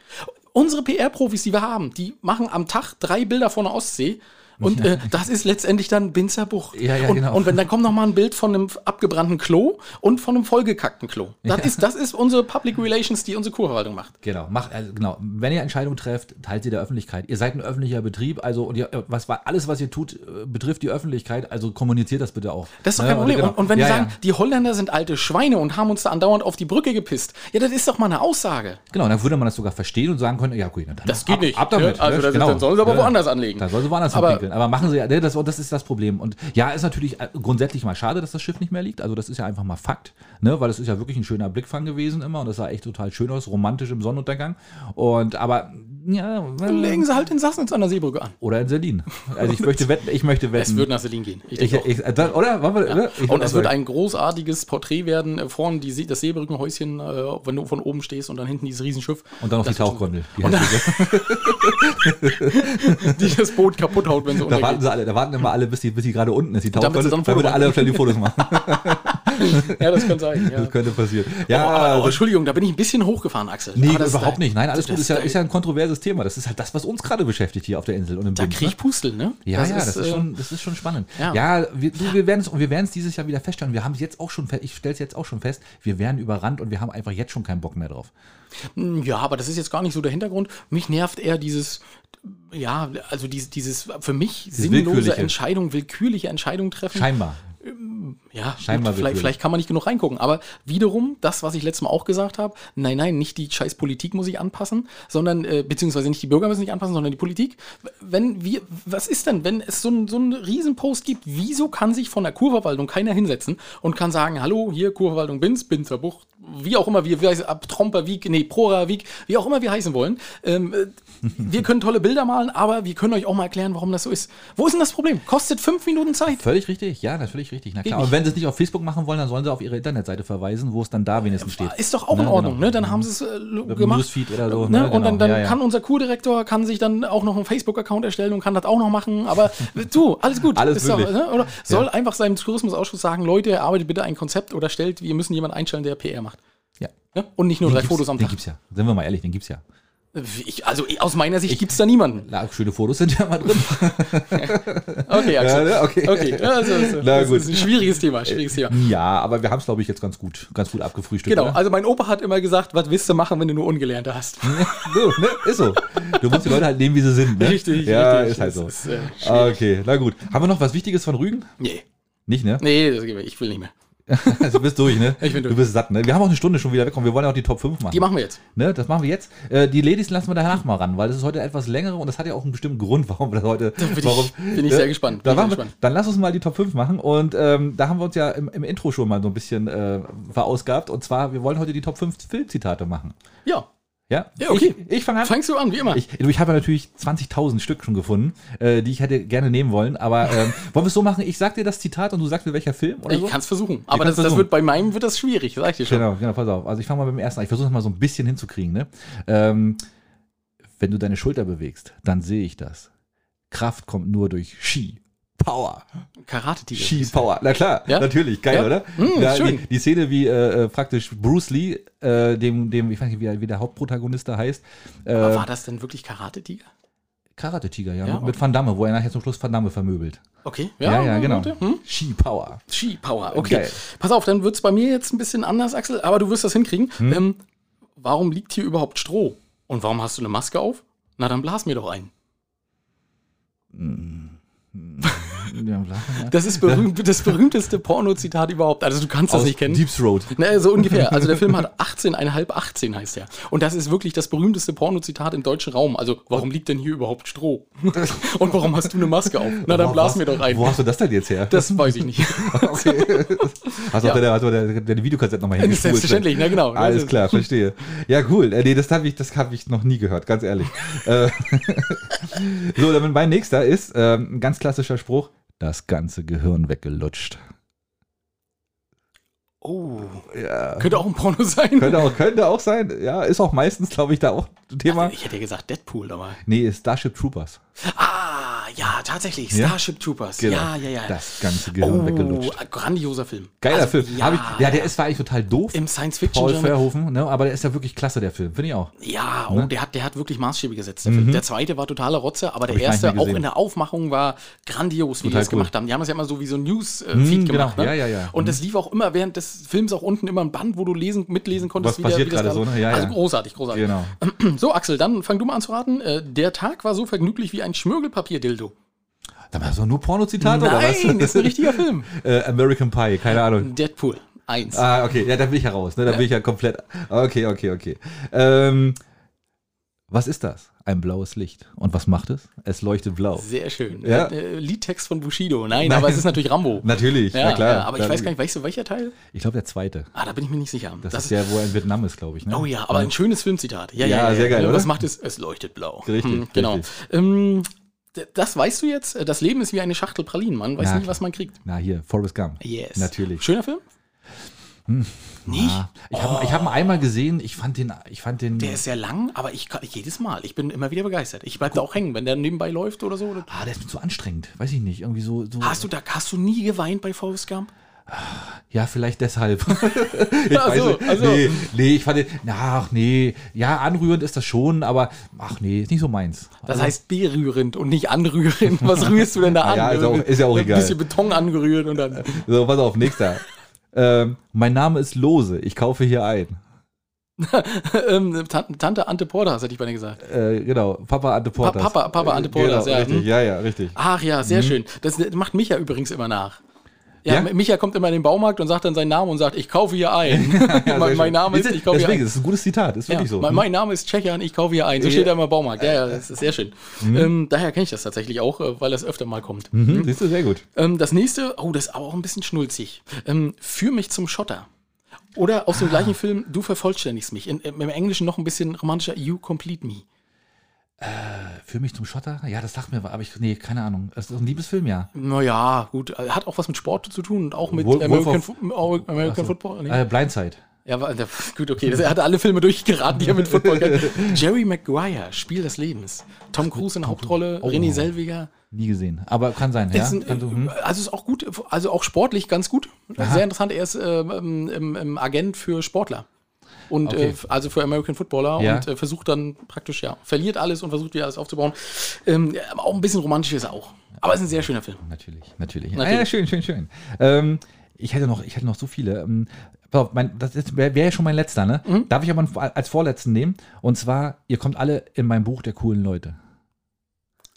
Unsere PR-Profis, die wir haben, die machen am Tag drei Bilder von der Ostsee. Und äh, das ist letztendlich dann Binzerbuch. Ja, ja, und, genau. und wenn dann kommt noch mal ein Bild von einem abgebrannten Klo und von einem vollgekackten Klo. Das, ist, das ist unsere Public Relations, die unsere Kurverwaltung macht. Genau, macht, also genau. Wenn ihr Entscheidungen trefft, teilt sie der Öffentlichkeit. Ihr seid ein öffentlicher Betrieb, also und ihr, was war alles, was ihr tut, äh, betrifft die Öffentlichkeit, also kommuniziert das bitte auch. Das ist doch kein Problem. genau. Und, und wenn ja, die sagen, ja. die Holländer sind alte Schweine und haben uns da andauernd auf die Brücke gepisst, ja, das ist doch mal eine Aussage. Genau, dann würde man das sogar verstehen und sagen können, ja gut, dann Das geht ab, nicht. Ab damit. Ja, also das- genau. dann sollen sie aber Ja. woanders anlegen. Dann sollen sie woanders Aber- hinpinkeln. Aber machen sie ja, ne, das, das ist das Problem. Und ja, ist natürlich äh, grundsätzlich mal schade, dass das Schiff nicht mehr liegt. Also das ist ja einfach mal Fakt, ne? weil es ist ja wirklich ein schöner Blickfang gewesen immer und das sah echt total schön aus, romantisch im Sonnenuntergang. Und aber ja, Dann legen sie halt den Sassnitz an der Seebrücke an. oder in Selin. Also ich möchte wetten, ich möchte wetten. Es wird nach Selin gehen. Ich ich, ich, das, oder? Wollen wir, ne? Ich und es wird ein großartiges Porträt werden. Äh, Vorne die See, das Seebrückenhäuschen, äh, wenn du von oben stehst und dann hinten dieses Riesenschiff. und dann noch die Das Tauchgondel. Die Und dann, die das Boot kaputt haut, wenn sie da warten untergeht. sie alle, da warten immer alle, bis die, bis die gerade unten ist, die sie Tauchgondel, dann Foto alle schnell die Fotos machen. Ja, das kann sein. Ja. Das könnte passieren. Ja, oh, aber, oh, das- Entschuldigung, da bin ich ein bisschen hochgefahren, Axel. Nee, Aber das- überhaupt nicht. Nein, alles das- gut. Ist ja, ist ja ein kontroverses Thema. Das ist halt das, was uns gerade beschäftigt hier auf der Insel und im Da Bund, krieg ne? ich Pustel, ne? Ja, ja, das ist, äh, schon, das ist schon spannend. ja. Ja, wir, du, wir werden es wir werden's dieses Jahr wieder feststellen. Wir haben es jetzt auch schon, ich stelle es jetzt auch schon fest, wir werden überrannt und wir haben einfach jetzt schon keinen Bock mehr drauf. Ja, aber das ist jetzt gar nicht so der Hintergrund. Mich nervt eher dieses, ja, also dieses, dieses für mich sinnlose willkürliche. Entscheidung, willkürliche Entscheidung treffen. Scheinbar. Ja, Scheinbar gut, vielleicht, vielleicht kann man nicht genug reingucken. Aber wiederum, das, was ich letztes Mal auch gesagt habe, nein, nein, nicht die scheiß Politik muss ich anpassen, sondern, äh, beziehungsweise nicht die Bürger müssen sich anpassen, sondern die Politik. Wenn wir, was ist denn, wenn es so, ein, so einen Riesenpost gibt, wieso kann sich von der Kurverwaltung keiner hinsetzen und kann sagen, hallo, hier Kurverwaltung Binz, Binzer Bucht, wie auch immer wir, wie heißt, ab Tromper Wieg, nee, Prora Wieg, wie auch immer wir heißen wollen. Ähm, äh, wir können tolle Bilder malen, aber wir können euch auch mal erklären, warum das so ist. Wo ist denn das Problem? Kostet fünf Minuten Zeit. Völlig richtig, ja, natürlich richtig. Na klar. Und wenn sie es nicht auf Facebook machen wollen, dann sollen sie auf ihre Internetseite verweisen, wo es dann da wenigstens steht. Ist doch auch Ne, in Ordnung, genau. ne? Dann haben sie es äh, gemacht. Newsfeed oder so, Ne? ne? Und Genau. dann, dann Ja, ja. kann unser Kurdirektor kann sich dann auch noch einen Facebook-Account erstellen und kann das auch noch machen. Aber du, alles gut. Alles Ist doch, ne? Oder soll einfach seinem Tourismusausschuss sagen, Leute, erarbeitet bitte ein Konzept oder stellt, wir müssen jemanden einstellen, der PR macht. Ja. Ne? Und nicht nur drei gibt's- Fotos am Den Tag. gibt's ja. Sind wir mal ehrlich, den gibt's ja. Ich, also aus meiner Sicht gibt es da niemanden. Na, schöne Fotos sind ja mal drin. Okay, Axel. ne? Okay. okay. Also, also, Na das gut. ist ein schwieriges Thema. Schwieriges Thema. Ja, aber wir haben es, glaube ich, jetzt ganz gut, ganz gut abgefrühstückt. Genau, oder? also mein Opa hat immer gesagt, was willst du machen, wenn du nur Ungelernte hast? so, ne? Ist so. Du musst die Leute halt nehmen, wie sie sind. Ne? Richtig, ja, richtig. ist halt so. ist, äh, okay, na gut. Haben wir noch was Wichtiges von Rügen? Nee. Nicht, ne? Nee, ich will nicht mehr. Also, du bist durch, ne? Ich bin durch. Du bist satt, ne? Wir haben auch eine Stunde schon wieder weg und wir wollen ja auch die Top 5 machen. Die machen wir jetzt. Ne, das machen wir jetzt. Äh, die Ladies lassen wir danach mal ran, weil das ist heute etwas längere und das hat ja auch einen bestimmten Grund, warum wir das heute. bin ich- warum, bin ich sehr gespannt, Da bin ich machen sehr wir, gespannt. dann lass uns mal die Top 5 machen und ähm, da haben wir uns ja im, im Intro schon mal so ein bisschen äh, verausgabt und zwar, wir wollen heute die Top 5 Filmzitate machen. Ja. Ja? Ja, okay. Ich, ich fange an. Fangst du an, wie immer. Ich, ich habe ja natürlich 20.000 Stück schon gefunden, äh, die ich hätte gerne nehmen wollen. Aber ähm, wollen wir es so machen? Ich sag dir das Zitat und du sagst mir, welcher Film oder Ich so? kann es versuchen. Aber das, das versuchen. wird bei meinem wird das schwierig, sag ich dir schon. Genau, genau, pass auf. Also ich fange mal beim ersten an. Ich versuche es mal so ein bisschen hinzukriegen. Ne? Ähm, wenn du deine Schulter bewegst, dann sehe ich das. Kraft kommt nur durch Ski. Power. Karate-Tiger. Ski Power. Na klar, Ja? natürlich. Geil, Ja? oder? Mm, ja, schön. Die, die Szene, wie äh, äh, praktisch Bruce Lee, äh, dem, dem, ich weiß nicht, wie, wie der Hauptprotagonist da heißt, äh, Aber war das denn wirklich Karate-Tiger? Karate-Tiger, ja, Ja, mit, mit Van Damme, wo er nachher zum Schluss Van Damme vermöbelt. Okay. Ja, ja, genau. warte. Hm? Ski Power. Ski-Power, okay. Geil. Pass auf, dann wird es bei mir jetzt ein bisschen anders, Axel, aber du wirst das hinkriegen. Hm? Ähm, warum liegt hier überhaupt Stroh? Und warum hast du eine Maske auf? Na, dann blas mir doch ein. Ja. Das ist berühmt, das berühmteste Porno-Zitat überhaupt. Also du kannst das Aus nicht kennen. Deep Throat. Ne, so ungefähr. Also der Film hat 18,5, 18 heißt er. Und das ist wirklich das berühmteste Porno-Zitat im deutschen Raum. Also, warum liegt denn hier überhaupt Stroh? Und warum hast du eine Maske auf? Na, dann blas mir doch ein. Wo hast du das denn jetzt her? Das weiß ich nicht. okay. Hast du Ja. auch deine, du deine, deine Videokassette nochmal hingespult? Selbstverständlich, na genau. Alles klar, verstehe. Ja, cool. Äh, nee, das habe ich, das hab ich noch nie gehört, ganz ehrlich. Äh, so, dann mein nächster ist ähm, ein ganz klassischer Spruch: Das ganze Gehirn weggelutscht. Oh, Ja. könnte auch ein Porno sein. Könnte auch, könnte auch sein. Ja, ist auch meistens, glaube ich, da auch ein Thema. Ich hätte ja gesagt Deadpool, aber. Nee, ist Starship Troopers. Ah, ja, tatsächlich. Ja? Starship Troopers. Genau. Ja, ja, ja. Das ganze Gehirn oh, weggelutscht. grandioser Film. Geiler Also, Film. Ja, ich, ja, der ist war eigentlich total doof. im Science-Fiction. Paul Genre. Verhoeven, ne? aber der ist ja wirklich klasse, der Film. Finde ich auch. Ja, oh, Ne? der, hat, der hat wirklich Maßstäbe gesetzt, der Film. Der zweite war totaler Rotze, aber der erste, auch in der Aufmachung, war grandios, wie die Total das cool. gemacht haben. Die haben das ja immer so wie so ein News-Feed Mhm, genau. gemacht. Ne? Ja, ja, ja. Und das lief auch immer während des Films auch unten immer ein Band, wo du lesen, mitlesen konntest, Was passiert das gerade so, ne? Ja, also großartig, großartig. Genau. So, Axel, dann fang du mal an zu raten. Äh, der Tag war so vergnüglich wie ein Schmirgelpapier-Dildo. Da war so nur Pornozitat oder was? Nein, ist ein richtiger Film. äh, American Pie, keine Ahnung. Deadpool 1. Ah, okay, ja, da bin ich ja raus, ne? Da bin ich ja komplett. Okay, okay, okay. Ähm, was ist das? Ein blaues Licht. Und was macht es? Es leuchtet blau. Sehr schön. Ja. Äh, Liedtext von Bushido. Nein, Nein. aber es ist natürlich Rambo. Natürlich, Ja, na klar. ja, aber ich weiß gar nicht, weißt du, welcher Teil? Ich glaube, der zweite. Ah, da bin ich mir nicht sicher. Das, ist der, wo er in Vietnam ist, glaube ich. Ne? Oh ja, aber ein schönes Filmzitat. Ja, ja, Ja, ja, sehr geil, ja. oder? Was macht es? Es leuchtet blau. Richtig, Hm, genau. richtig. Ähm, das weißt du jetzt? Das Leben ist wie eine Schachtel Pralinen. Man weiß Na, nie, was man kriegt. Na, hier, Forrest Gump. Yes. Natürlich. Schöner Film? Nicht? Ah, ich habe ich hab ihn einmal gesehen, ich fand den, ich fand den. Der ist sehr lang, aber ich jedes Mal. Ich bin immer wieder begeistert. Ich bleib da auch hängen, wenn der nebenbei läuft oder so. Ah, der ist mir zu anstrengend. Weiß ich nicht. Irgendwie so. so Hast du da hast du nie geweint bei Forrest Gump? Ja, vielleicht deshalb. ich Ach so, weiß nicht. ach so. Nee, nee, ich fand Ach nee. Ja, anrührend ist das schon, aber ach nee, ist nicht so meins. Das heißt berührend und nicht anrührend. Was rührst du denn da an? ja, ist auch- ist ja auch Ein egal. bisschen Beton angerührt und dann. So, pass auf, nächster. ähm, mein Name ist Lose, ich kaufe hier ein. ähm, Tante, Ante Portas, hätte ich bei dir gesagt. Äh, genau, Papa Ante Portas. Papa- Papa Ante Portas, genau, ja. Richtig, Hm. ja, ja, richtig. Ach ja, sehr schön. Das macht Micha übrigens immer nach. Ja, Ja? Micha kommt immer in den Baumarkt und sagt dann seinen Namen und sagt, ich kaufe hier ein. Ja, mein, mein. Name ist, ich kaufe hier Deswegen, ein. das ist ein gutes Zitat, ist Ja, wirklich so. mein, mein Name ist Tschechern, ich kaufe hier ein. So Ja. steht er immer im Baumarkt. Ja, ja, das ist sehr schön. Ähm, daher kenne ich das tatsächlich auch, äh, weil das öfter mal kommt. Mhm, siehst du, sehr gut. Ähm, das nächste, oh, das ist aber auch ein bisschen schnulzig. Ähm, Führ mich zum Schotter. Oder aus dem gleichen Film, du vervollständigst mich. In, Im Englischen noch ein bisschen romantischer, You Complete Me. Für mich zum Schotter? Ja, das sagt mir, aber ich, nee, keine Ahnung. Das ist ein Liebesfilm, ja. Naja, gut, äh, hat auch was mit Sport zu tun und auch mit Wolf- American, äh, American Football. Nee. Äh, Blindside. Ja, war, gut, okay. Das, er hat alle Filme durchgeraten, die er mit Football kennt. Jerry Maguire, Spiel des Lebens. Tom Cruise in der Hauptrolle, Oh. René Selviger. Nie gesehen. Aber kann sein, ja. Ein, Kann so, hm. also ist auch gut, also auch sportlich ganz gut. Sehr interessant. Er ist ähm, im, im Agent für Sportler. Und Okay. äh, also für American Footballer Ja. und äh, versucht dann praktisch, ja, verliert alles und versucht wieder alles aufzubauen. Ähm, auch ein bisschen romantisch ist er auch. Aber es ist ein sehr schöner Film. Natürlich, natürlich. Natürlich. Ah, ja, schön, schön, schön. Ähm, ich hätte noch, ich hätte noch so viele. Ähm, pass auf, mein, das wäre wär ja schon mein letzter, ne? Mhm. Darf ich aber als vorletzten nehmen? Und zwar, ihr kommt alle in mein Buch der coolen Leute.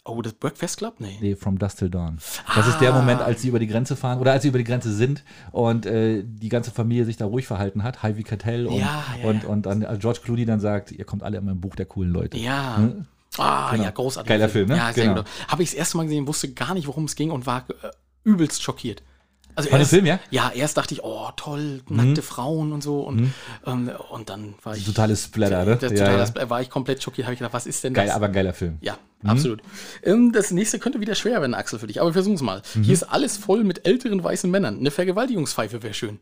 Oh, das Breakfast Club? Nee. Nee, From Dust Till Dawn. Das ist der Ah. Moment, als sie über die Grenze fahren oder als sie über die Grenze sind und äh, die ganze Familie sich da ruhig verhalten hat. Heidi Keitel und, Ja, ja, und, und dann äh, George Clooney dann sagt, ihr kommt alle in mein Buch der coolen Leute. Ja. Hm? Ah, Genau. ja, großartig. Geiler Film, ne? Ja, sehr Genau. Habe ich das erste Mal gesehen, wusste gar nicht, worum es ging und war äh, übelst schockiert. Also Von dem erst, Film, ja? Ja, erst dachte ich, oh toll, nackte Frauen und so. Und, ähm, und dann war ich. Totales Splatter, ne? Das, Ja, ja. war ich komplett schockiert. Habe ich gedacht, was ist denn Geil, das? aber ein geiler Film. Ja, absolut. Ähm, das nächste könnte wieder schwer werden, Axel, für dich. Aber wir versuchen es mal. Hier ist alles voll mit älteren weißen Männern. Eine Vergewaltigungspfeife wäre schön.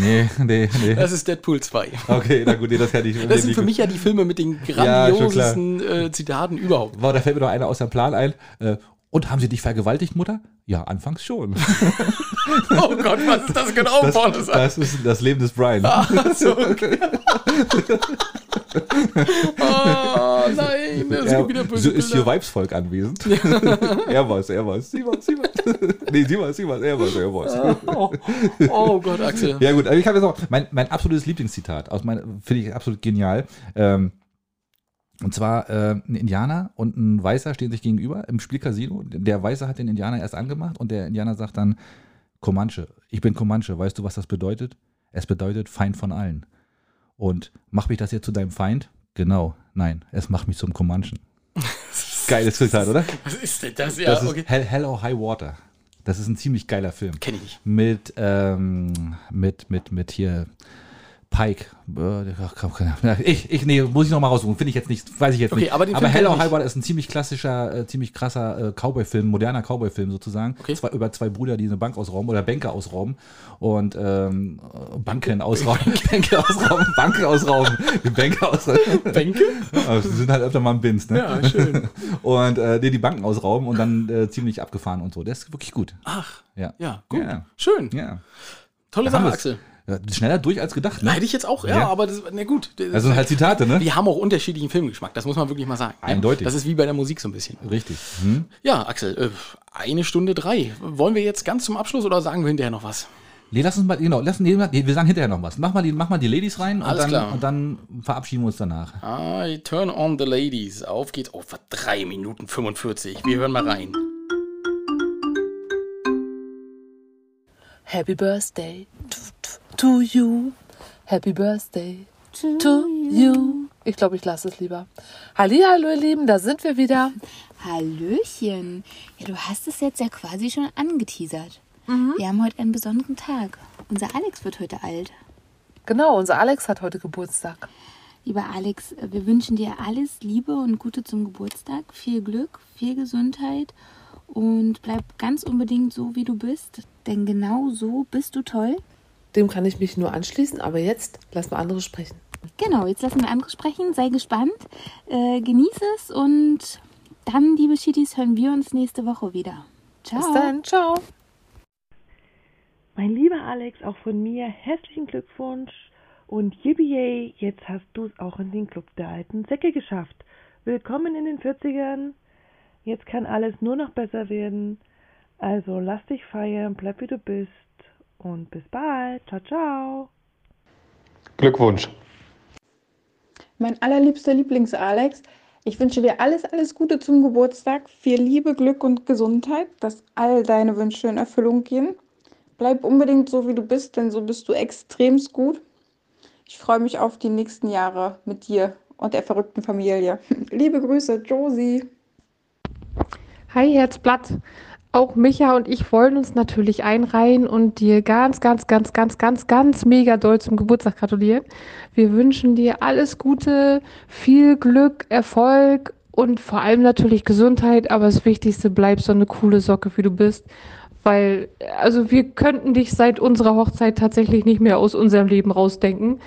Nee, nee, nee. Das ist Deadpool 2. Okay, na gut, nee, das hätte ich. Das sind für mich ja die Filme mit den grandiosesten äh, Zitaten überhaupt. Wow, da fällt mir noch einer aus dem Plan ein. Äh, und haben sie dich vergewaltigt, Mutter? Ja, anfangs schon. Oh Gott, was ist das genau Das, sein? das ist das Leben des Brian. So, okay. oh nein, es Er, gibt wieder böse so ist hier. Weibsvolk anwesend. er war's, er war's. Sie war's, sie war's. nee, sie war's, sie war's, er war's, er war's. Oh, oh Gott, Axel. Ja gut, aber ich habe jetzt noch mein, mein absolutes Lieblingszitat, finde ich absolut genial. Ähm, und zwar äh, ein Indianer und ein Weißer stehen sich gegenüber im Spiel Casino. Der Weiße hat den Indianer erst angemacht und der Indianer sagt dann, Comanche, ich bin Comanche, weißt du, was das bedeutet? Es bedeutet Feind von allen. Und mach mich das jetzt zu deinem Feind? Genau, nein, es macht mich zum Comanchen. Geiles Zitat, oder? Was ist denn das? Ja, Das ist okay. Hell, Hell or High Water. Das ist ein ziemlich geiler Film Kenn ich nicht. mit, ähm, mit, mit, mit hier Pike. Ich, ich, nee, muss ich noch mal raussuchen. Finde ich jetzt nicht, weiß ich jetzt Okay, nicht. aber aber Hell or High Water ist ein ziemlich klassischer, äh, ziemlich krasser äh, Cowboy-Film, moderner Cowboy-Film sozusagen. Okay. Zwei, über zwei Brüder, die eine Bank ausrauben oder Bänke ausrauben und ähm, äh, Banken ausrauben. Bänke ausrauben, Banken ausrauben, Bänke ausrauben. Bänke? Ja, Sie sind halt öfter mal im Bins, ne? Ja, schön. Und äh, die, die Banken ausrauben und dann äh, ziemlich abgefahren und so. Der ist wirklich gut. Ach, Ja. ja, gut. Ja. Schön. Ja. Tolle Sache. Axel. Schneller durch als gedacht, ne? Hätte ich jetzt auch, ja, Ja. aber das, na gut. Das- Also halt Zitate, ne? wir haben auch unterschiedlichen Filmgeschmack, das muss man wirklich mal sagen. ne? Eindeutig. Das ist wie bei der Musik so ein bisschen. Richtig. Hm? Ja, Axel, äh, eine Stunde drei. Wollen wir jetzt ganz zum Abschluss oder sagen wir hinterher noch was? Nee, lass uns mal, genau, lass, nee, wir sagen hinterher noch was. Mach mal die, mach mal die Ladies rein und dann, und dann verabschieden wir uns danach. I turn on the ladies. Auf geht's. Oh, was, drei Minuten 45. Wir hören mal rein. Happy Birthday to you. Happy Birthday to you. Ich glaube, ich lasse es lieber. Hallihallo, ihr Lieben, da sind wir wieder. Hallöchen. Ja, du hast es jetzt ja quasi schon angeteasert. Mhm. Wir haben heute einen besonderen Tag. Unser Alex wird heute alt. Genau, unser Alex hat heute Geburtstag. Lieber Alex, wir wünschen dir alles Liebe und Gute zum Geburtstag. Viel Glück, viel Gesundheit und bleib ganz unbedingt so, wie du bist. Denn genau so bist du toll. Dem kann ich mich nur anschließen, aber jetzt lass mal andere sprechen. Genau, jetzt lassen wir andere sprechen. Sei gespannt. Äh, genieß es und dann, liebe Schiedis, hören wir uns nächste Woche wieder. Ciao. Bis dann, ciao. Mein lieber Alex, auch von mir herzlichen Glückwunsch und yippie jetzt hast du es auch in den Club der alten Säcke geschafft. Willkommen in den 40ern. Jetzt kann alles nur noch besser werden. Also lass dich feiern, bleib wie du bist und bis bald. Ciao, ciao. Glückwunsch. Mein allerliebster Lieblings-Alex, ich wünsche dir alles, alles Gute zum Geburtstag, viel Liebe, Glück und Gesundheit, dass all deine Wünsche in Erfüllung gehen. Bleib unbedingt so, wie du bist, denn so bist du extremst gut. Ich freue mich auf die nächsten Jahre mit dir und der verrückten Familie. Liebe Grüße, Josie. Hi Herzblatt. Auch Micha und ich wollen uns natürlich einreihen und dir ganz, ganz, ganz, ganz, ganz, ganz mega doll zum Geburtstag gratulieren. Wir wünschen dir alles Gute, viel Glück, Erfolg und vor allem natürlich Gesundheit. Aber das Wichtigste, bleib so eine coole Socke, wie du bist. Weil, also wir könnten dich seit unserer Hochzeit tatsächlich nicht mehr aus unserem Leben rausdenken.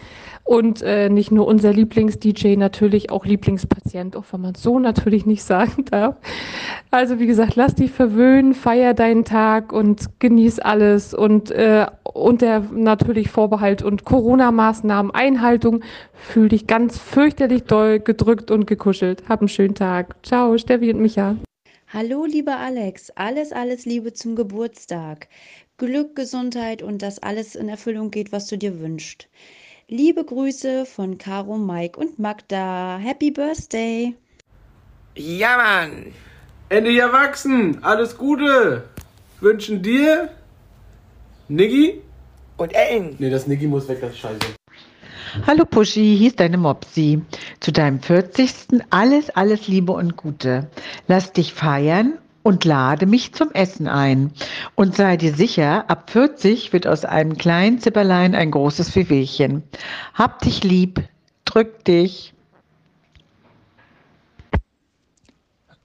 Und äh, nicht nur unser Lieblings-DJ, natürlich auch Lieblingspatient, auch wenn man so natürlich nicht sagen darf. Also wie gesagt, lass dich verwöhnen, feier deinen Tag und genieß alles und äh, unter natürlich Vorbehalt und Corona-Maßnahmen Einhaltung fühl dich ganz fürchterlich doll gedrückt und gekuschelt. Hab einen schönen Tag. Ciao, Steffi und Micha. Hallo, lieber Alex. Alles, alles Liebe zum Geburtstag. Glück, Gesundheit und dass alles in Erfüllung geht, was du dir wünschst. Liebe Grüße von Caro, Mike und Magda. Happy Birthday! Ja, Mann. Endlich erwachsen. Alles Gute. Wünschen dir Niggi Und Ellen. Nee, das Niggi muss weg, das ist scheiße. Hallo Puschi, hier ist deine Mopsi. Zu deinem 40. alles, alles Liebe und Gute. Lass dich feiern und lade mich zum Essen ein. Und sei dir sicher, ab 40 wird aus einem kleinen Zipperlein ein großes Wehwehchen. Hab dich lieb, drück dich.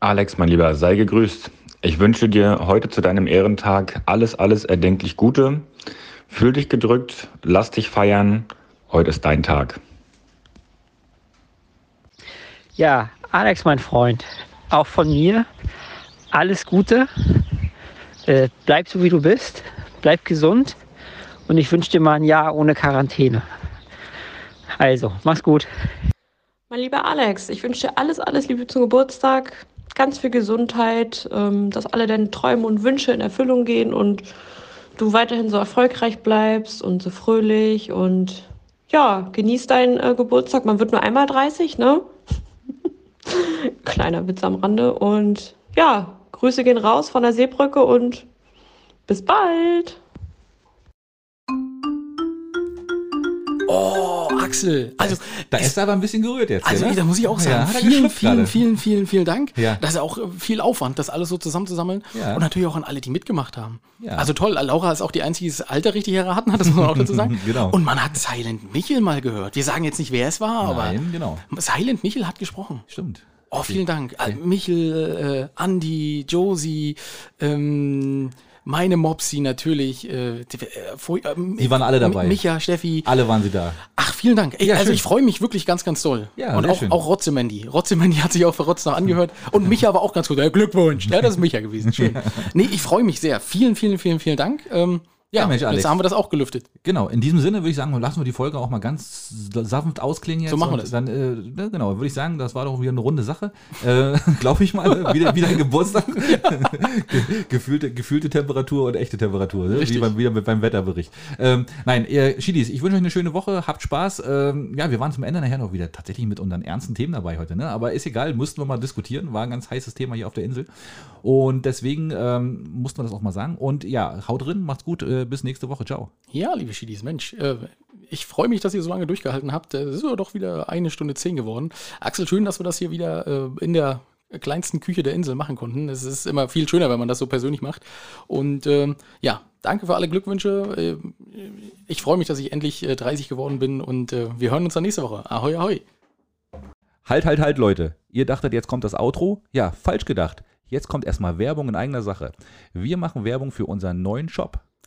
Alex, mein Lieber, sei gegrüßt. Ich wünsche dir heute zu deinem Ehrentag alles, alles erdenklich Gute. Fühl dich gedrückt, lass dich feiern. Heute ist dein Tag. Ja, Alex, mein Freund, auch von mir alles Gute. Äh, bleib so, wie du bist. Bleib gesund. Und ich wünsche dir mal ein Jahr ohne Quarantäne. Also, mach's gut. Mein lieber Alex, ich wünsche dir alles, alles Liebe zum Geburtstag. Ganz viel Gesundheit, ähm, dass alle deine Träume und Wünsche in Erfüllung gehen und du weiterhin so erfolgreich bleibst und so fröhlich und ja, genieß deinen äh, Geburtstag. Man wird nur einmal 30, ne? Kleiner Witz am Rande. Und ja, Grüße gehen raus von der Seebrücke und bis bald. Oh, Axel. Also, Da ist er aber ein bisschen gerührt jetzt. Also, ne? da muss ich auch sagen, Ja, vielen, vielen, vielen, vielen, vielen Dank. Ja. Das ist ja auch äh, viel Aufwand, das alles so zusammenzusammeln. Ja. Und natürlich auch an alle, die mitgemacht haben. Ja. Also toll, Laura ist auch die einzige, die das Alter richtig erraten hat, das muss man auch dazu sagen. Genau. Und man hat Silent Michel mal gehört. Wir sagen jetzt nicht, wer es war, Nein, aber genau. Silent Michel hat gesprochen. Stimmt. Oh, vielen Dank. Äh, Michel, äh, Andi, Josie, ähm, meine Mopsi natürlich. Äh, die, äh, ähm, Die waren alle dabei. Micha, Steffi. Alle waren sie da. Ach, vielen Dank. Ey, Ja, also schön. ich freue mich wirklich ganz, ganz doll. Ja, und auch, schön. auch Rotzemandy. Rotzemandy hat sich auch verrotzt noch angehört. Und Micha war auch ganz gut. Ja, Glückwunsch. Ja, das ist Micha gewesen. Schön. Nee, ich freue mich sehr. Vielen, vielen, vielen, vielen Dank. Ähm, ja, Ja, Mensch, Alex. jetzt haben wir das auch gelüftet. Genau, in diesem Sinne würde ich sagen, lassen wir die Folge auch mal ganz sanft ausklingen jetzt. So machen wir das. Dann, äh, ne, genau, würde ich sagen, das war doch wieder eine runde Sache. Äh, Glaube ich mal, wieder, wieder ein Geburtstag. Ge gefühlte, gefühlte Temperatur und echte Temperatur, ne? wie beim, wieder mit beim Wetterbericht. Ähm, nein, ihr Schiedis, ich wünsche euch eine schöne Woche, habt Spaß. Ähm, ja, wir waren zum Ende nachher noch wieder tatsächlich mit unseren ernsten Themen dabei heute, ne? aber ist egal, mussten wir mal diskutieren, war ein ganz heißes Thema hier auf der Insel. Und deswegen ähm, mussten wir das auch mal sagen. Und ja, haut drin, macht's gut, äh, bis nächste Woche, ciao. Ja, liebe Schiedis, Mensch, äh, ich freue mich, dass ihr so lange durchgehalten habt. Äh, Es ist doch wieder eine Stunde zehn geworden. Axel, schön, dass wir das hier wieder äh, in der kleinsten Küche der Insel machen konnten. Es ist immer viel schöner, wenn man das so persönlich macht. Und ähm, ja, danke für alle Glückwünsche. Äh, Ich freue mich, dass ich endlich äh, 30 geworden bin und äh, wir hören uns dann nächste Woche. Ahoi, ahoi. Halt, halt, halt, Leute. Ihr dachtet, jetzt kommt das Outro? Ja, falsch gedacht. Jetzt kommt erstmal Werbung in eigener Sache. Wir machen Werbung für unseren neuen Shop.